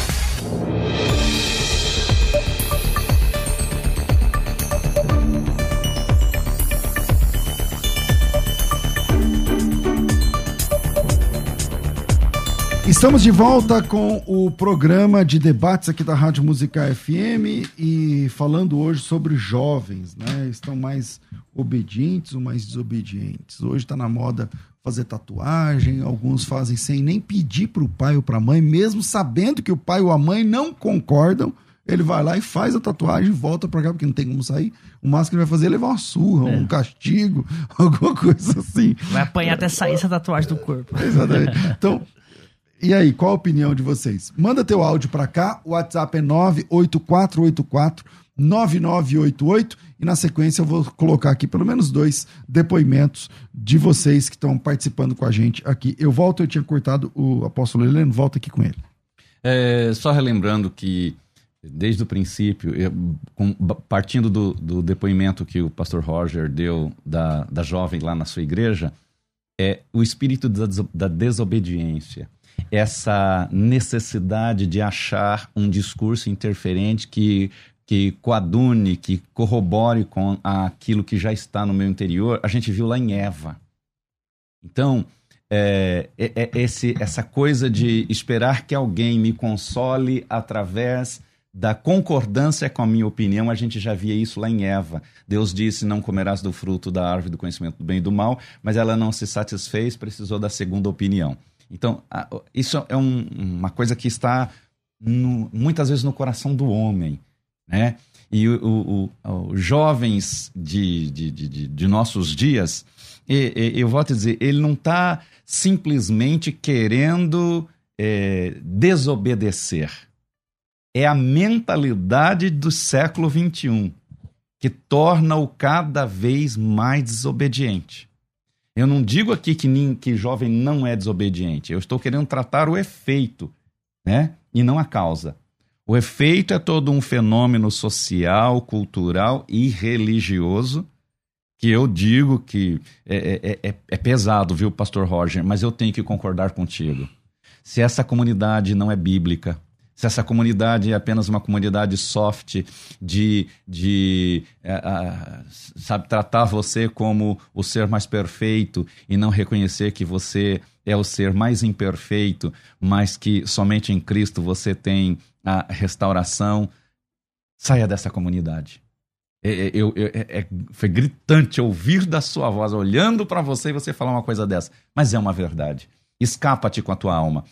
Estamos de volta com o programa de debates aqui da Rádio Musical FM e falando hoje sobre jovens, né? Estão mais obedientes ou mais desobedientes. Hoje está na moda fazer tatuagem, alguns fazem sem nem pedir para o pai ou para a mãe, mesmo sabendo que o pai ou a mãe não concordam. Ele vai lá e faz a tatuagem, volta para cá, porque não tem como sair. O máximo que ele vai fazer é levar uma surra, é. um castigo, alguma coisa assim. Vai apanhar até sair essa tatuagem do corpo. Exatamente. Então, e aí, qual a opinião de vocês? Manda teu áudio para cá, o WhatsApp é 98484 9988 e na sequência eu vou colocar aqui pelo menos dois depoimentos de vocês que estão participando com a gente aqui. Eu volto, eu tinha cortado o apóstolo Heleno, volta aqui com ele. É, só relembrando que desde o princípio, eu, com, partindo do, do, depoimento que o pastor Roger deu da, da jovem lá na sua igreja, é o espírito da, da desobediência essa necessidade de achar um discurso interferente que, que coadune, que corrobore com aquilo que já está no meu interior, a gente viu lá em Eva. Então, é, é, é esse, essa coisa de esperar que alguém me console através da concordância com a minha opinião, a gente já via isso lá em Eva. Deus disse: Não comerás do fruto da árvore do conhecimento do bem e do mal, mas ela não se satisfez, precisou da segunda opinião. Então, isso é um, uma coisa que está no, muitas vezes no coração do homem, né? E os jovens de, de, de, de, nossos dias, e, e, eu vou te dizer, ele não está simplesmente querendo é, desobedecer. É a mentalidade do século XXI que torna-o cada vez mais desobediente. Eu não digo aqui que, que jovem não é desobediente. Eu estou querendo tratar o efeito, né? E não a causa. O efeito é todo um fenômeno social, cultural e religioso que eu digo que é, é, é, é pesado, viu, Pastor Roger? Mas eu tenho que concordar contigo. Se essa comunidade não é bíblica, se essa comunidade é apenas uma comunidade soft de, de uh, sabe, tratar você como o ser mais perfeito e não reconhecer que você é o ser mais imperfeito, mas que somente em Cristo você tem a restauração, saia dessa comunidade. Eu, eu, é, é, foi gritante ouvir da sua voz, olhando para você e você falar uma coisa dessa. Mas é uma verdade. Escapa-te com a tua alma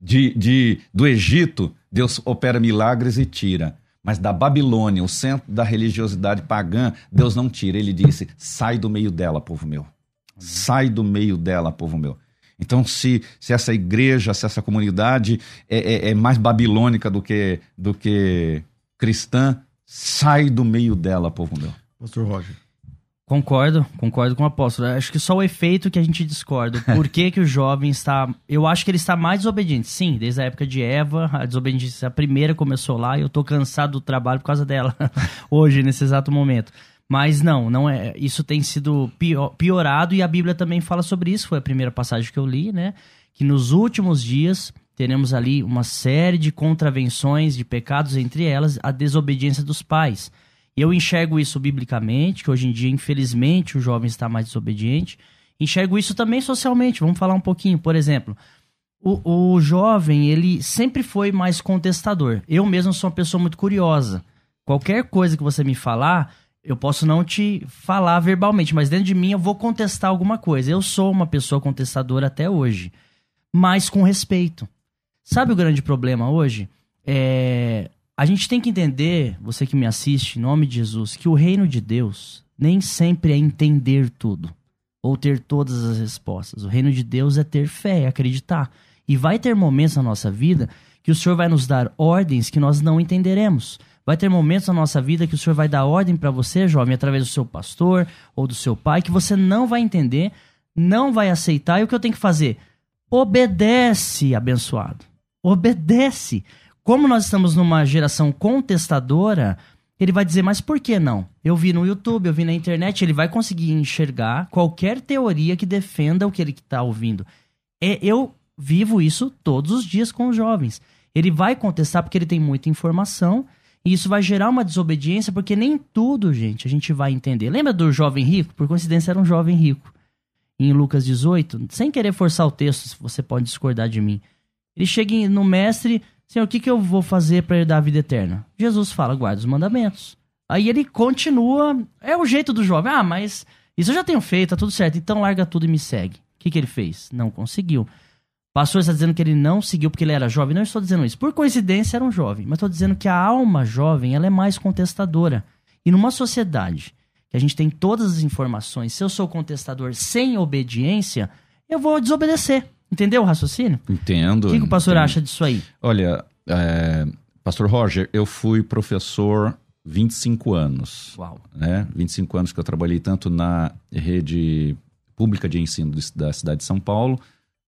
de, de, do Egito, Deus opera milagres e tira. Mas da Babilônia, o centro da religiosidade pagã, Deus não tira. Ele disse: sai do meio dela, povo meu. Sai do meio dela, povo meu. Então, se, se essa igreja, se essa comunidade é, é, é mais babilônica do que, do que cristã, sai do meio dela, povo meu. Pastor Roger. Concordo, concordo com o apóstolo. Acho que só o efeito que a gente discorda. Por que, que o jovem está. Eu acho que ele está mais desobediente. Sim, desde a época de Eva, a desobediência a primeira começou lá e eu estou cansado do trabalho por causa dela, hoje, nesse exato momento. Mas não, não é. Isso tem sido piorado e a Bíblia também fala sobre isso. Foi a primeira passagem que eu li, né? Que nos últimos dias teremos ali uma série de contravenções, de pecados, entre elas a desobediência dos pais. Eu enxergo isso biblicamente, que hoje em dia, infelizmente, o jovem está mais desobediente. Enxergo isso também socialmente. Vamos falar um pouquinho. Por exemplo, o, o jovem, ele sempre foi mais contestador. Eu mesmo sou uma pessoa muito curiosa. Qualquer coisa que você me falar, eu posso não te falar verbalmente, mas dentro de mim eu vou contestar alguma coisa. Eu sou uma pessoa contestadora até hoje, mas com respeito. Sabe o grande problema hoje? É, a gente tem que entender, você que me assiste, em nome de Jesus, que o reino de Deus nem sempre é entender tudo ou ter todas as respostas. O reino de Deus é ter fé, é acreditar. E vai ter momentos na nossa vida que o Senhor vai nos dar ordens que nós não entenderemos. Vai ter momentos na nossa vida que o Senhor vai dar ordem para você, jovem, através do seu pastor ou do seu pai, que você não vai entender, não vai aceitar. E o que eu tenho que fazer? Obedece, abençoado. Obedece. Como nós estamos numa geração contestadora, ele vai dizer, mas por que não? Eu vi no YouTube, eu vi na internet, ele vai conseguir enxergar qualquer teoria que defenda o que ele está ouvindo. É, eu vivo isso todos os dias com os jovens. Ele vai contestar porque ele tem muita informação e isso vai gerar uma desobediência, porque nem tudo, gente, a gente vai entender. Lembra do jovem rico? Por coincidência, era um jovem rico. Em Lucas 18, sem querer forçar o texto, você pode discordar de mim. Ele chega no mestre, Senhor, o que, que eu vou fazer para herdar a vida eterna? Jesus fala, guarda os mandamentos. Aí ele continua, é o jeito do jovem. Ah, mas isso eu já tenho feito, tá tudo certo. Então larga tudo e me segue. O que, que ele fez? Não conseguiu pastor está dizendo que ele não seguiu porque ele era jovem. Não estou dizendo isso. Por coincidência, era um jovem. Mas estou dizendo que a alma jovem ela é mais contestadora. E numa sociedade que a gente tem todas as informações, se eu sou contestador sem obediência, eu vou desobedecer. Entendeu o raciocínio? Entendo. O que, que o pastor entendo. acha disso aí? Olha, é, pastor Roger, eu fui professor 25 anos. Uau. Né? 25 anos que eu trabalhei tanto na rede pública de ensino da cidade de São Paulo,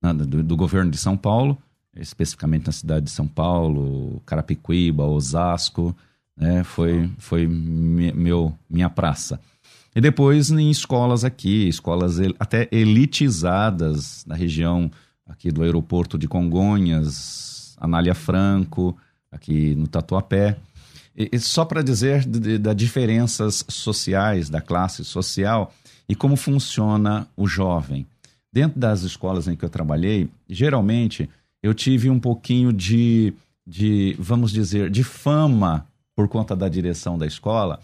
do, do, governo de São Paulo, especificamente na cidade de São Paulo, Carapicuíba, Osasco, né? Foi, foi meu, minha praça. E depois em escolas aqui, escolas até elitizadas na região aqui do aeroporto de Congonhas, Anália Franco, aqui no Tatuapé. E, e só para dizer das diferenças sociais, da classe social e como funciona o jovem. Dentro das escolas em que eu trabalhei, geralmente eu tive um pouquinho de, de, vamos dizer, de fama por conta da direção da escola,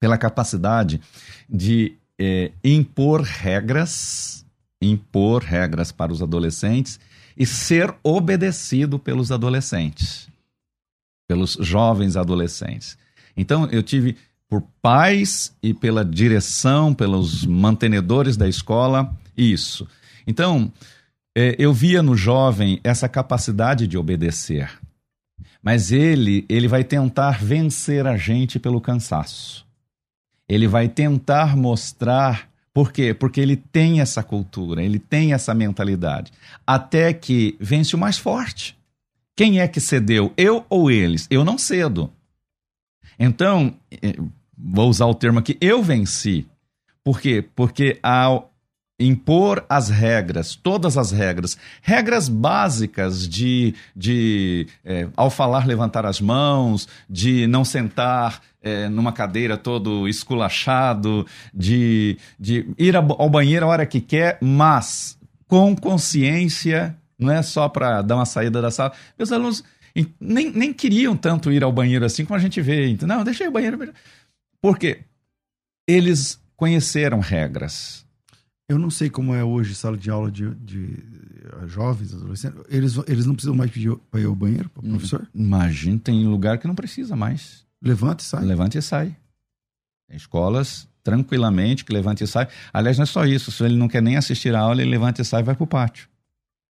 pela capacidade de é, impor regras, impor regras para os adolescentes e ser obedecido pelos adolescentes, pelos jovens adolescentes. Então eu tive por pais e pela direção, pelos mantenedores da escola, isso. Então, é, eu via no jovem essa capacidade de obedecer. Mas ele, ele vai tentar vencer a gente pelo cansaço. Ele vai tentar mostrar por quê? Porque ele tem essa cultura, ele tem essa mentalidade. Até que vence o mais forte. Quem é que cedeu? Eu ou eles? Eu não cedo. Então, é, vou usar o termo aqui, eu venci. Por quê? Porque ao impor as regras, todas as regras, regras básicas de, de é, ao falar levantar as mãos, de não sentar é, numa cadeira todo esculachado, de, de ir ao banheiro a hora que quer, mas com consciência, não é só para dar uma saída da sala. Meus alunos nem, nem queriam tanto ir ao banheiro assim como a gente vê. Não, deixa o banheiro. Por quê? Eles conheceram regras eu não sei como é hoje sala de aula de, de eh, jovens, adolescentes. Eles, eles não precisam mais pedir para ir ao banheiro, para o professor? Imagina, tem lugar que não precisa mais. Levanta e sai. Levanta e sai. Tem escolas tranquilamente que levanta e sai. Aliás, não é só isso. Se ele não quer nem assistir a aula, ele levanta e sai e vai para o pátio.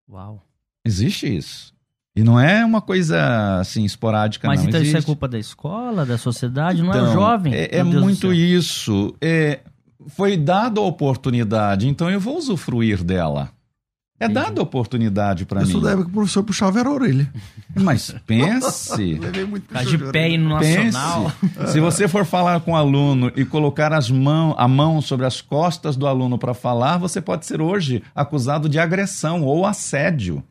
Uau. Existe isso. E não é uma coisa assim esporádica, Mas não. então Existe. isso é culpa da escola, da sociedade, não então, é o então, jovem? É, é muito isso. É, foi dada a oportunidade, então eu vou usufruir dela. É dada a oportunidade para mim. Isso deve que o professor puxava era a orelha. Mas pense. Levei muito tá de pé no nacional. Se você for falar com o aluno e colocar as mão, a mão sobre as costas do aluno para falar, você pode ser hoje acusado de agressão ou assédio.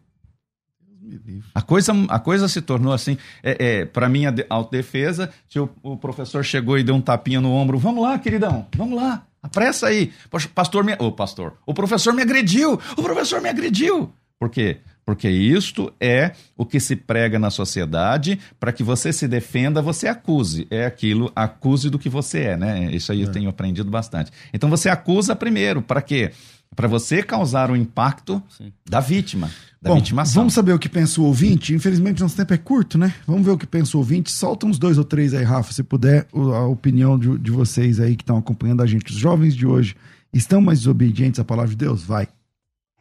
A coisa, a coisa se tornou assim. É, é, para minha autodefesa, o, o professor chegou e deu um tapinha no ombro. Vamos lá, queridão, vamos lá. Apressa aí. Pastor me. Ô, pastor, o professor me agrediu! O professor me agrediu! Por quê? Porque isto é o que se prega na sociedade para que você se defenda, você acuse. É aquilo, acuse do que você é, né? Isso aí é. eu tenho aprendido bastante. Então você acusa primeiro, para quê? Para você causar o impacto Sim. da vítima, da Bom, vitimação. Vamos saber o que pensa o ouvinte? Infelizmente nosso tempo é curto, né? Vamos ver o que pensa o ouvinte. Solta uns dois ou três aí, Rafa, se puder, a opinião de, de vocês aí que estão acompanhando a gente. Os jovens de hoje estão mais desobedientes à palavra de Deus? Vai.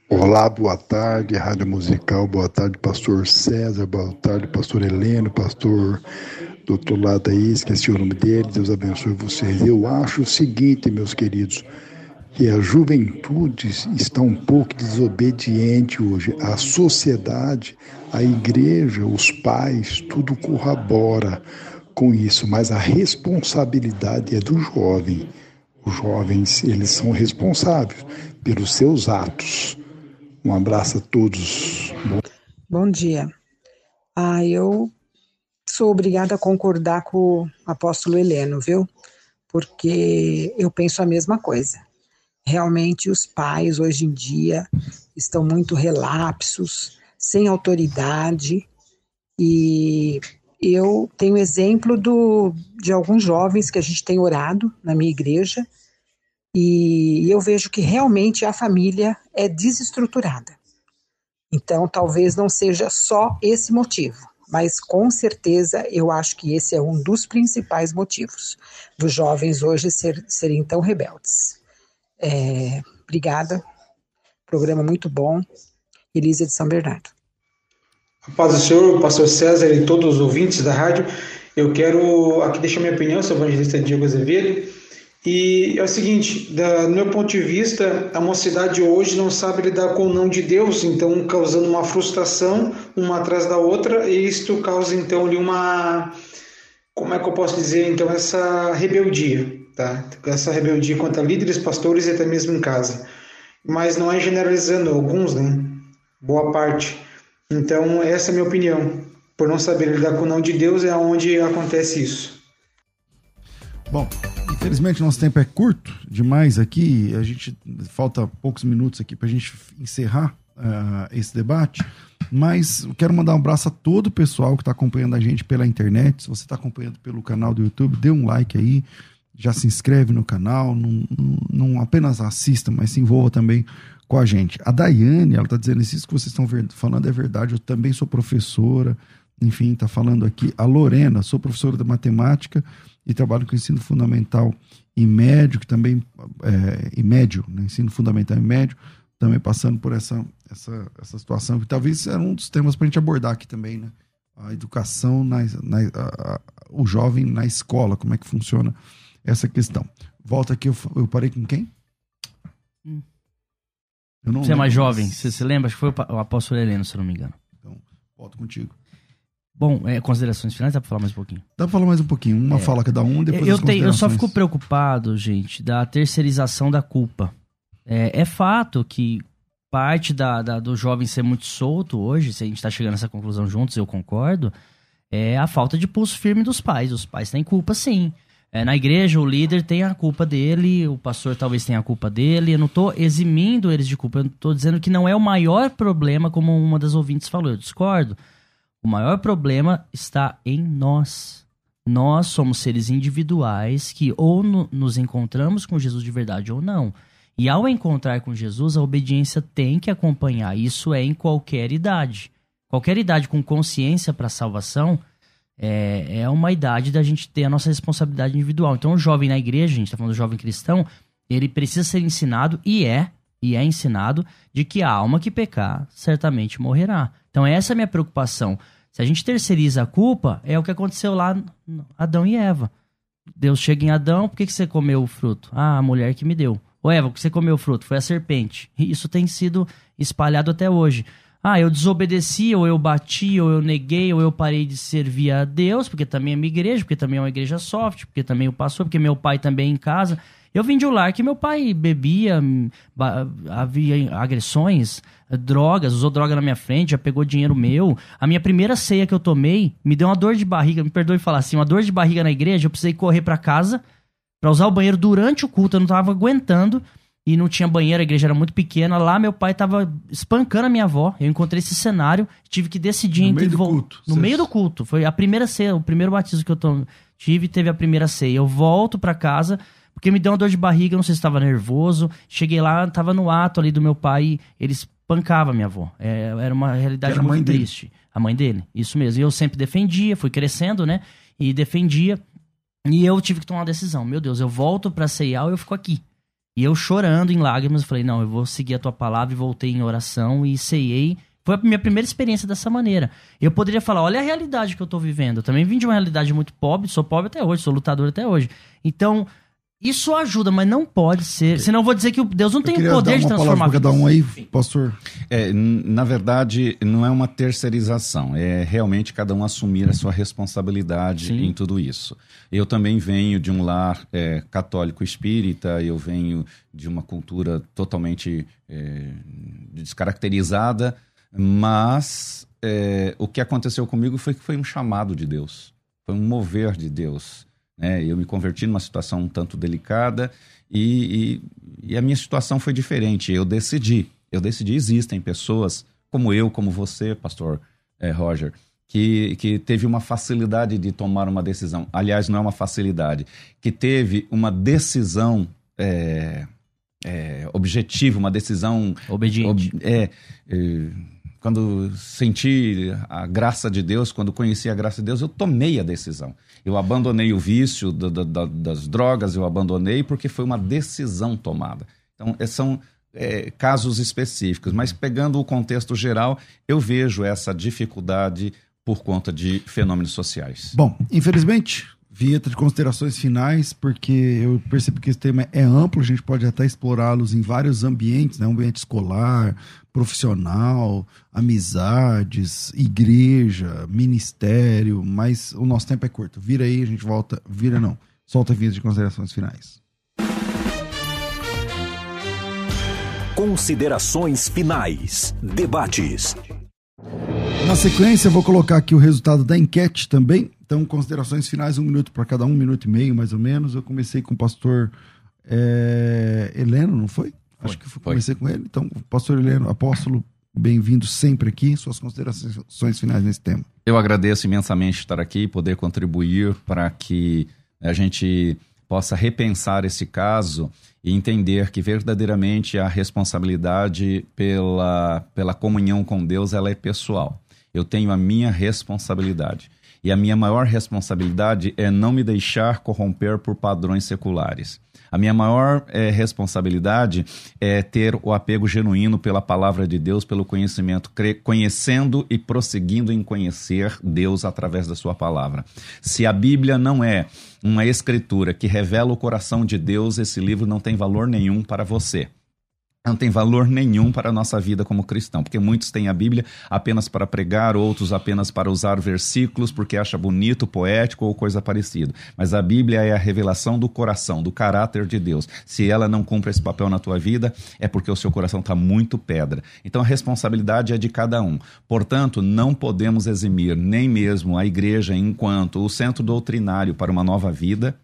Olá, boa tarde, Rádio Musical, boa tarde, Pastor César, boa tarde, Pastor Heleno, Pastor do outro lado aí, esqueci o nome dele, Deus abençoe vocês. Eu acho o seguinte, meus queridos, que a juventude está um pouco desobediente hoje. A sociedade, a igreja, os pais, tudo corrobora com isso, mas a responsabilidade é do jovem. Os jovens, eles são responsáveis pelos seus atos. Um abraço a todos. Bom dia. Ah, eu sou obrigada a concordar com o apóstolo Heleno, viu? Porque eu penso a mesma coisa. Realmente os pais hoje em dia estão muito relapsos, sem autoridade e eu tenho exemplo do, de alguns jovens que a gente tem orado na minha igreja e eu vejo que realmente a família é desestruturada. Então, talvez não seja só esse motivo, mas com certeza eu acho que esse é um dos principais motivos dos jovens hoje ser, serem tão rebeldes. É, obrigada, programa muito bom. Elisa de São Bernardo. A paz do Senhor, pastor César e todos os ouvintes da rádio, eu quero aqui deixar minha opinião o evangelista Diego Azevedo. E é o seguinte, da, do meu ponto de vista, a mocidade hoje não sabe lidar com o não de Deus, então causando uma frustração uma atrás da outra, e isto causa então uma, como é que eu posso dizer, então essa rebeldia, tá? Essa rebeldia contra líderes, pastores e até mesmo em casa. Mas não é generalizando alguns, né? Boa parte. Então essa é a minha opinião. Por não saber lidar com o não de Deus é onde acontece isso. Bom, infelizmente nosso tempo é curto demais aqui. A gente falta poucos minutos aqui para a gente encerrar uh, esse debate. Mas eu quero mandar um abraço a todo o pessoal que está acompanhando a gente pela internet. Se você está acompanhando pelo canal do YouTube, dê um like aí, já se inscreve no canal, não, não, apenas assista, mas se envolva também com a gente. A Daiane, ela está dizendo isso que vocês estão falando é verdade. Eu também sou professora, enfim, está falando aqui. A Lorena, sou professora de matemática e trabalho com ensino fundamental e médio, que também é, e médio, né? ensino fundamental e médio, também passando por essa, essa, essa situação, que talvez seja um dos temas para a gente abordar aqui também, né? A educação, na, na a, a, o jovem na escola, como é que funciona essa questão. Volta aqui, eu, eu parei com quem? Hum. Você é mais jovem, você se lembra? Acho que foi o apóstolo Heleno, se não me engano. Então, volto contigo. Bom, é, considerações finais, dá pra falar mais um pouquinho? Dá pra falar mais um pouquinho. Uma é, fala cada um, depois eu, tenho, eu só fico preocupado, gente, da terceirização da culpa. É, é fato que parte da, da, do jovem ser muito solto hoje, se a gente tá chegando a essa conclusão juntos, eu concordo, é a falta de pulso firme dos pais. Os pais têm culpa, sim. É, na igreja, o líder tem a culpa dele, o pastor talvez tenha a culpa dele. Eu não estou eximindo eles de culpa, eu estou dizendo que não é o maior problema, como uma das ouvintes falou. Eu discordo. O maior problema está em nós. Nós somos seres individuais que ou no, nos encontramos com Jesus de verdade ou não. E ao encontrar com Jesus, a obediência tem que acompanhar. Isso é em qualquer idade. Qualquer idade com consciência para a salvação é, é uma idade da gente ter a nossa responsabilidade individual. Então, o jovem na igreja, a gente está falando do jovem cristão, ele precisa ser ensinado e é, e é ensinado, de que a alma que pecar certamente morrerá. Então, essa é a minha preocupação. Se a gente terceiriza a culpa, é o que aconteceu lá Adão e Eva. Deus chega em Adão, por que, que você comeu o fruto? Ah, a mulher que me deu. Ô Eva, por que você comeu o fruto? Foi a serpente. Isso tem sido espalhado até hoje. Ah, eu desobedeci, ou eu bati, ou eu neguei, ou eu parei de servir a Deus, porque também é minha igreja, porque também é uma igreja soft, porque também o pastor, porque meu pai também é em casa. Eu vim de um lar que meu pai bebia, havia agressões, drogas, usou droga na minha frente, já pegou dinheiro meu. A minha primeira ceia que eu tomei me deu uma dor de barriga, me perdoe falar assim, uma dor de barriga na igreja, eu precisei correr para casa para usar o banheiro durante o culto, eu não tava aguentando e não tinha banheiro, a igreja era muito pequena. Lá meu pai tava espancando a minha avó. Eu encontrei esse cenário, tive que decidir No entre meio do culto, No meio do culto. Foi a primeira ceia, o primeiro batismo que eu to- tive, teve a primeira ceia. Eu volto pra casa, porque me deu uma dor de barriga, eu não sei se estava nervoso. Cheguei lá, tava no ato ali do meu pai, ele espancava minha avó. É, era uma realidade Era muito dele. triste. A mãe dele, isso mesmo. E eu sempre defendia, fui crescendo, né? E defendia. E eu tive que tomar uma decisão. Meu Deus, eu volto pra ceiar ou eu fico aqui? E eu chorando em lágrimas, falei, não, eu vou seguir a tua palavra e voltei em oração e ceiei. Foi a minha primeira experiência dessa maneira. Eu poderia falar, olha a realidade que eu tô vivendo. Eu também vim de uma realidade muito pobre, sou pobre até hoje, sou lutador até hoje. Então, isso ajuda, mas não pode ser. Senão eu vou dizer que o Deus não Eu tem o poder dar de transformar cada vidas. um aí, pastor. É, na verdade, não é uma terceirização, é realmente cada um assumir a sua responsabilidade Sim. em tudo isso. Eu também venho de um lar é, católico espírita, eu venho de uma cultura totalmente é, descaracterizada, mas é, o que aconteceu comigo foi que foi um chamado de Deus, foi um mover de Deus. Né? Eu me converti numa situação um tanto delicada e, e- e a minha situação foi diferente. Eu decidi, eu decidi. Existem pessoas como eu, como você, Pastor eh, Roger, que, que teve uma facilidade de tomar uma decisão. Aliás, não é uma facilidade, que teve uma decisão eh, eh, objetiva, uma decisão Obediente. Ob- é, é, quando senti a graça de Deus, quando conheci a graça de Deus, eu tomei a decisão. Eu abandonei o vício da- da- da- das drogas, eu abandonei porque foi uma decisão tomada. Então, é, são é, casos específicos, mas pegando o contexto geral, eu vejo essa dificuldade por conta de fenômenos sociais. Bom, infelizmente, vinheta de considerações finais, porque eu percebo que esse tema é amplo, a gente pode até explorá-los em vários ambientes, né? Ambiente escolar, profissional, amizades, igreja, ministério, mas o nosso tempo é curto. Vira aí, a gente volta. Vira não. Solta a vinheta de considerações finais. Considerações finais. Debates. Na sequência, eu vou colocar aqui o resultado da enquete também. Então, considerações finais, um minuto para cada um, um minuto e meio, mais ou menos. Eu comecei com o pastor é, Heleno, não foi? Acho que foi, foi. comecei com ele. Então, pastor Heleno, apóstolo, bem-vindo sempre aqui. Suas considerações finais nesse tema. Eu agradeço imensamente estar aqui e poder contribuir para que a gente possa repensar esse caso e entender que verdadeiramente a responsabilidade pela, pela comunhão com Deus ela é pessoal. Eu tenho a minha responsabilidade. E a minha maior responsabilidade é não me deixar corromper por padrões seculares. A minha maior eh, responsabilidade é ter o apego genuíno pela palavra de Deus, pelo conhecimento, conhecendo e prosseguindo em conhecer Deus através da sua palavra. Se a Bíblia não é uma escritura que revela o coração de Deus, esse livro não tem valor nenhum para você não tem valor nenhum para a nossa vida como cristão, porque muitos têm a Bíblia apenas para pregar, outros apenas para usar versículos porque acha bonito, poético ou coisa parecida. Mas a Bíblia é a revelação do coração, do caráter de Deus. Se ela não cumpre esse papel na tua vida, é porque o seu coração está muito pedra. Então a responsabilidade é de cada um. Portanto, não podemos eximir nem mesmo a igreja enquanto o centro doutrinário para uma nova vida,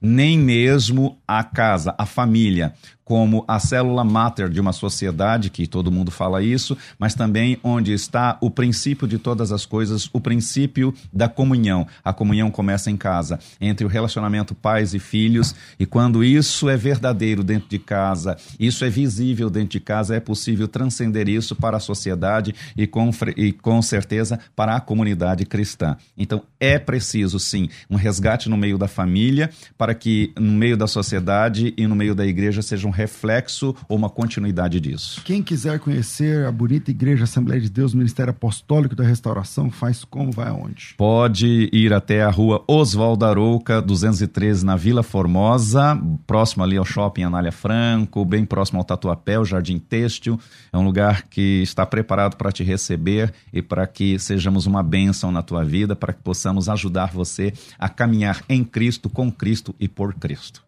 nem mesmo a casa, a família, como a célula máter de uma sociedade, que todo mundo fala isso, mas também onde está o princípio de todas as coisas, o princípio da comunhão. A comunhão começa em casa, entre o relacionamento pais e filhos, e quando isso é verdadeiro dentro de casa, isso é visível dentro de casa, é possível transcender isso para a sociedade e com, e com certeza para a comunidade cristã. Então é preciso sim um resgate no meio da família para que no meio da sociedade e no meio da igreja seja um reflexo ou uma continuidade disso. Quem quiser conhecer a bonita Igreja Assembleia de Deus, Ministério Apostólico da Restauração, faz como, vai aonde? Pode ir até a rua Oswaldo Arouca, 213, na Vila Formosa, próximo ali ao shopping Anália Franco, bem próximo ao Tatuapé, o Jardim Têxtil. É um lugar que está preparado para te receber e para que sejamos uma bênção na tua vida, para que possamos ajudar você a caminhar em Cristo, com Cristo e por Cristo.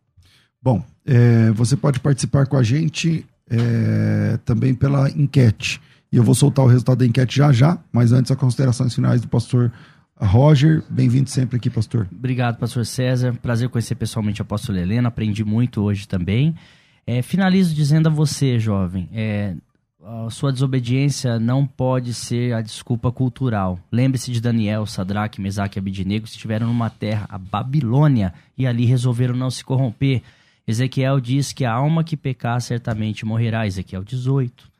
Bom, é, você pode participar com a gente é, também pela enquete. E eu vou soltar o resultado da enquete já já, mas antes as considerações finais do pastor Roger, bem-vindo sempre aqui, pastor. Obrigado, pastor César. Prazer conhecer pessoalmente a apóstola Helena. Aprendi muito hoje também. É, finalizo dizendo a você, jovem, é, a sua desobediência não pode ser a desculpa cultural. Lembre-se de Daniel, Sadraque, Mesaque e Abidinego, que estiveram numa terra, a Babilônia, e ali resolveram não se corromper. Ezequiel diz que a alma que pecar certamente morrerá. Ezequiel 18.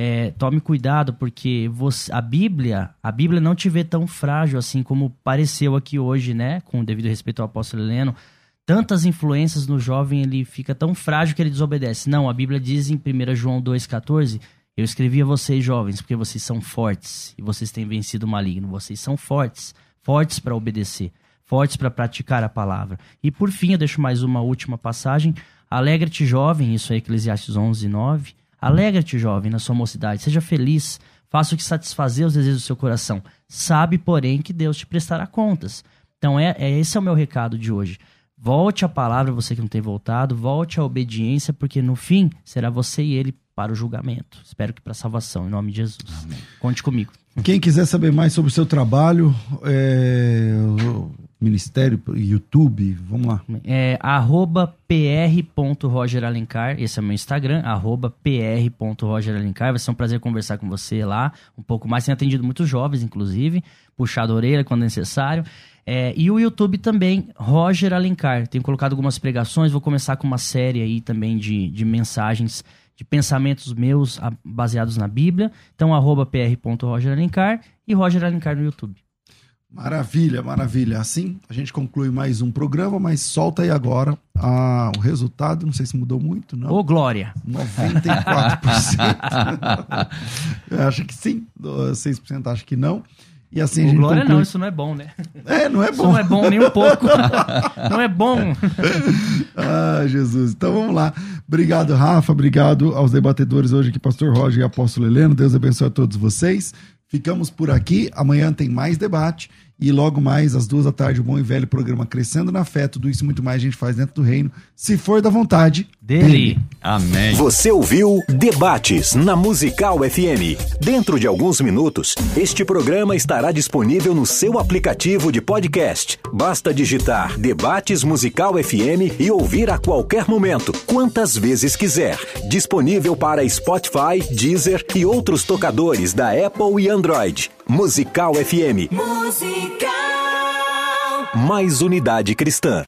É, tome cuidado porque você, a Bíblia, a Bíblia não te vê tão frágil assim como pareceu aqui hoje, né? Com devido respeito ao apóstolo Heleno, tantas influências no jovem, ele fica tão frágil que ele desobedece. Não, a Bíblia diz em 1 João 2,14: Eu escrevi a vocês, jovens, porque vocês são fortes e vocês têm vencido o maligno. Vocês são fortes, fortes para obedecer, fortes para praticar a palavra. E por fim, eu deixo mais uma última passagem. Alegra-te, jovem, isso é Eclesiastes 11, 9. Alegra-te, jovem, na sua mocidade, seja feliz, faça o que satisfazer os desejos do seu coração. Sabe, porém, que Deus te prestará contas. Então, é, é esse é o meu recado de hoje. Volte à palavra, você que não tem voltado, volte à obediência, porque no fim será você e ele para o julgamento. Espero que para a salvação, em nome de Jesus. Amém. Conte comigo. Quem quiser saber mais sobre o seu trabalho, é, Ministério, YouTube, vamos lá. É arroba pr.rogeralencar, esse é meu Instagram, arroba pr.rogeralencar. Vai ser um prazer conversar com você lá, um pouco mais. Tenho atendido muitos jovens, inclusive, puxado a orelha quando necessário. É, e o YouTube também, Roger Alencar. Tenho colocado algumas pregações, vou começar com uma série aí também de, de mensagens, de pensamentos meus baseados na Bíblia. Então, arroba pr.rogeralencar e Roger Alencar no YouTube. Maravilha, maravilha. Assim a gente conclui mais um programa, mas solta aí agora ah, o resultado. Não sei se mudou muito, não. Ô, Glória! 94%. Eu acho que sim, 6% acho que não. E assim o a gente Glória conclui... não, isso não é bom, né? É, não é bom. Isso não é bom nem um pouco. não é bom. ah, Jesus. Então vamos lá. Obrigado, Rafa. Obrigado aos debatedores hoje aqui, Pastor Roger e Apóstolo Heleno. Deus abençoe a todos vocês. Ficamos por aqui. Amanhã tem mais debate. E logo mais, às duas da tarde, o bom e velho programa Crescendo na Fé. Tudo isso e muito mais a gente faz dentro do reino, se for da vontade dele. dele. Amém. Você ouviu Debates na Musical FM. Dentro de alguns minutos, este programa estará disponível no seu aplicativo de podcast. Basta digitar Debates Musical FM e ouvir a qualquer momento, quantas vezes quiser. Disponível para Spotify, Deezer e outros tocadores da Apple e Android. Musical FM. Musical. Mais unidade cristã.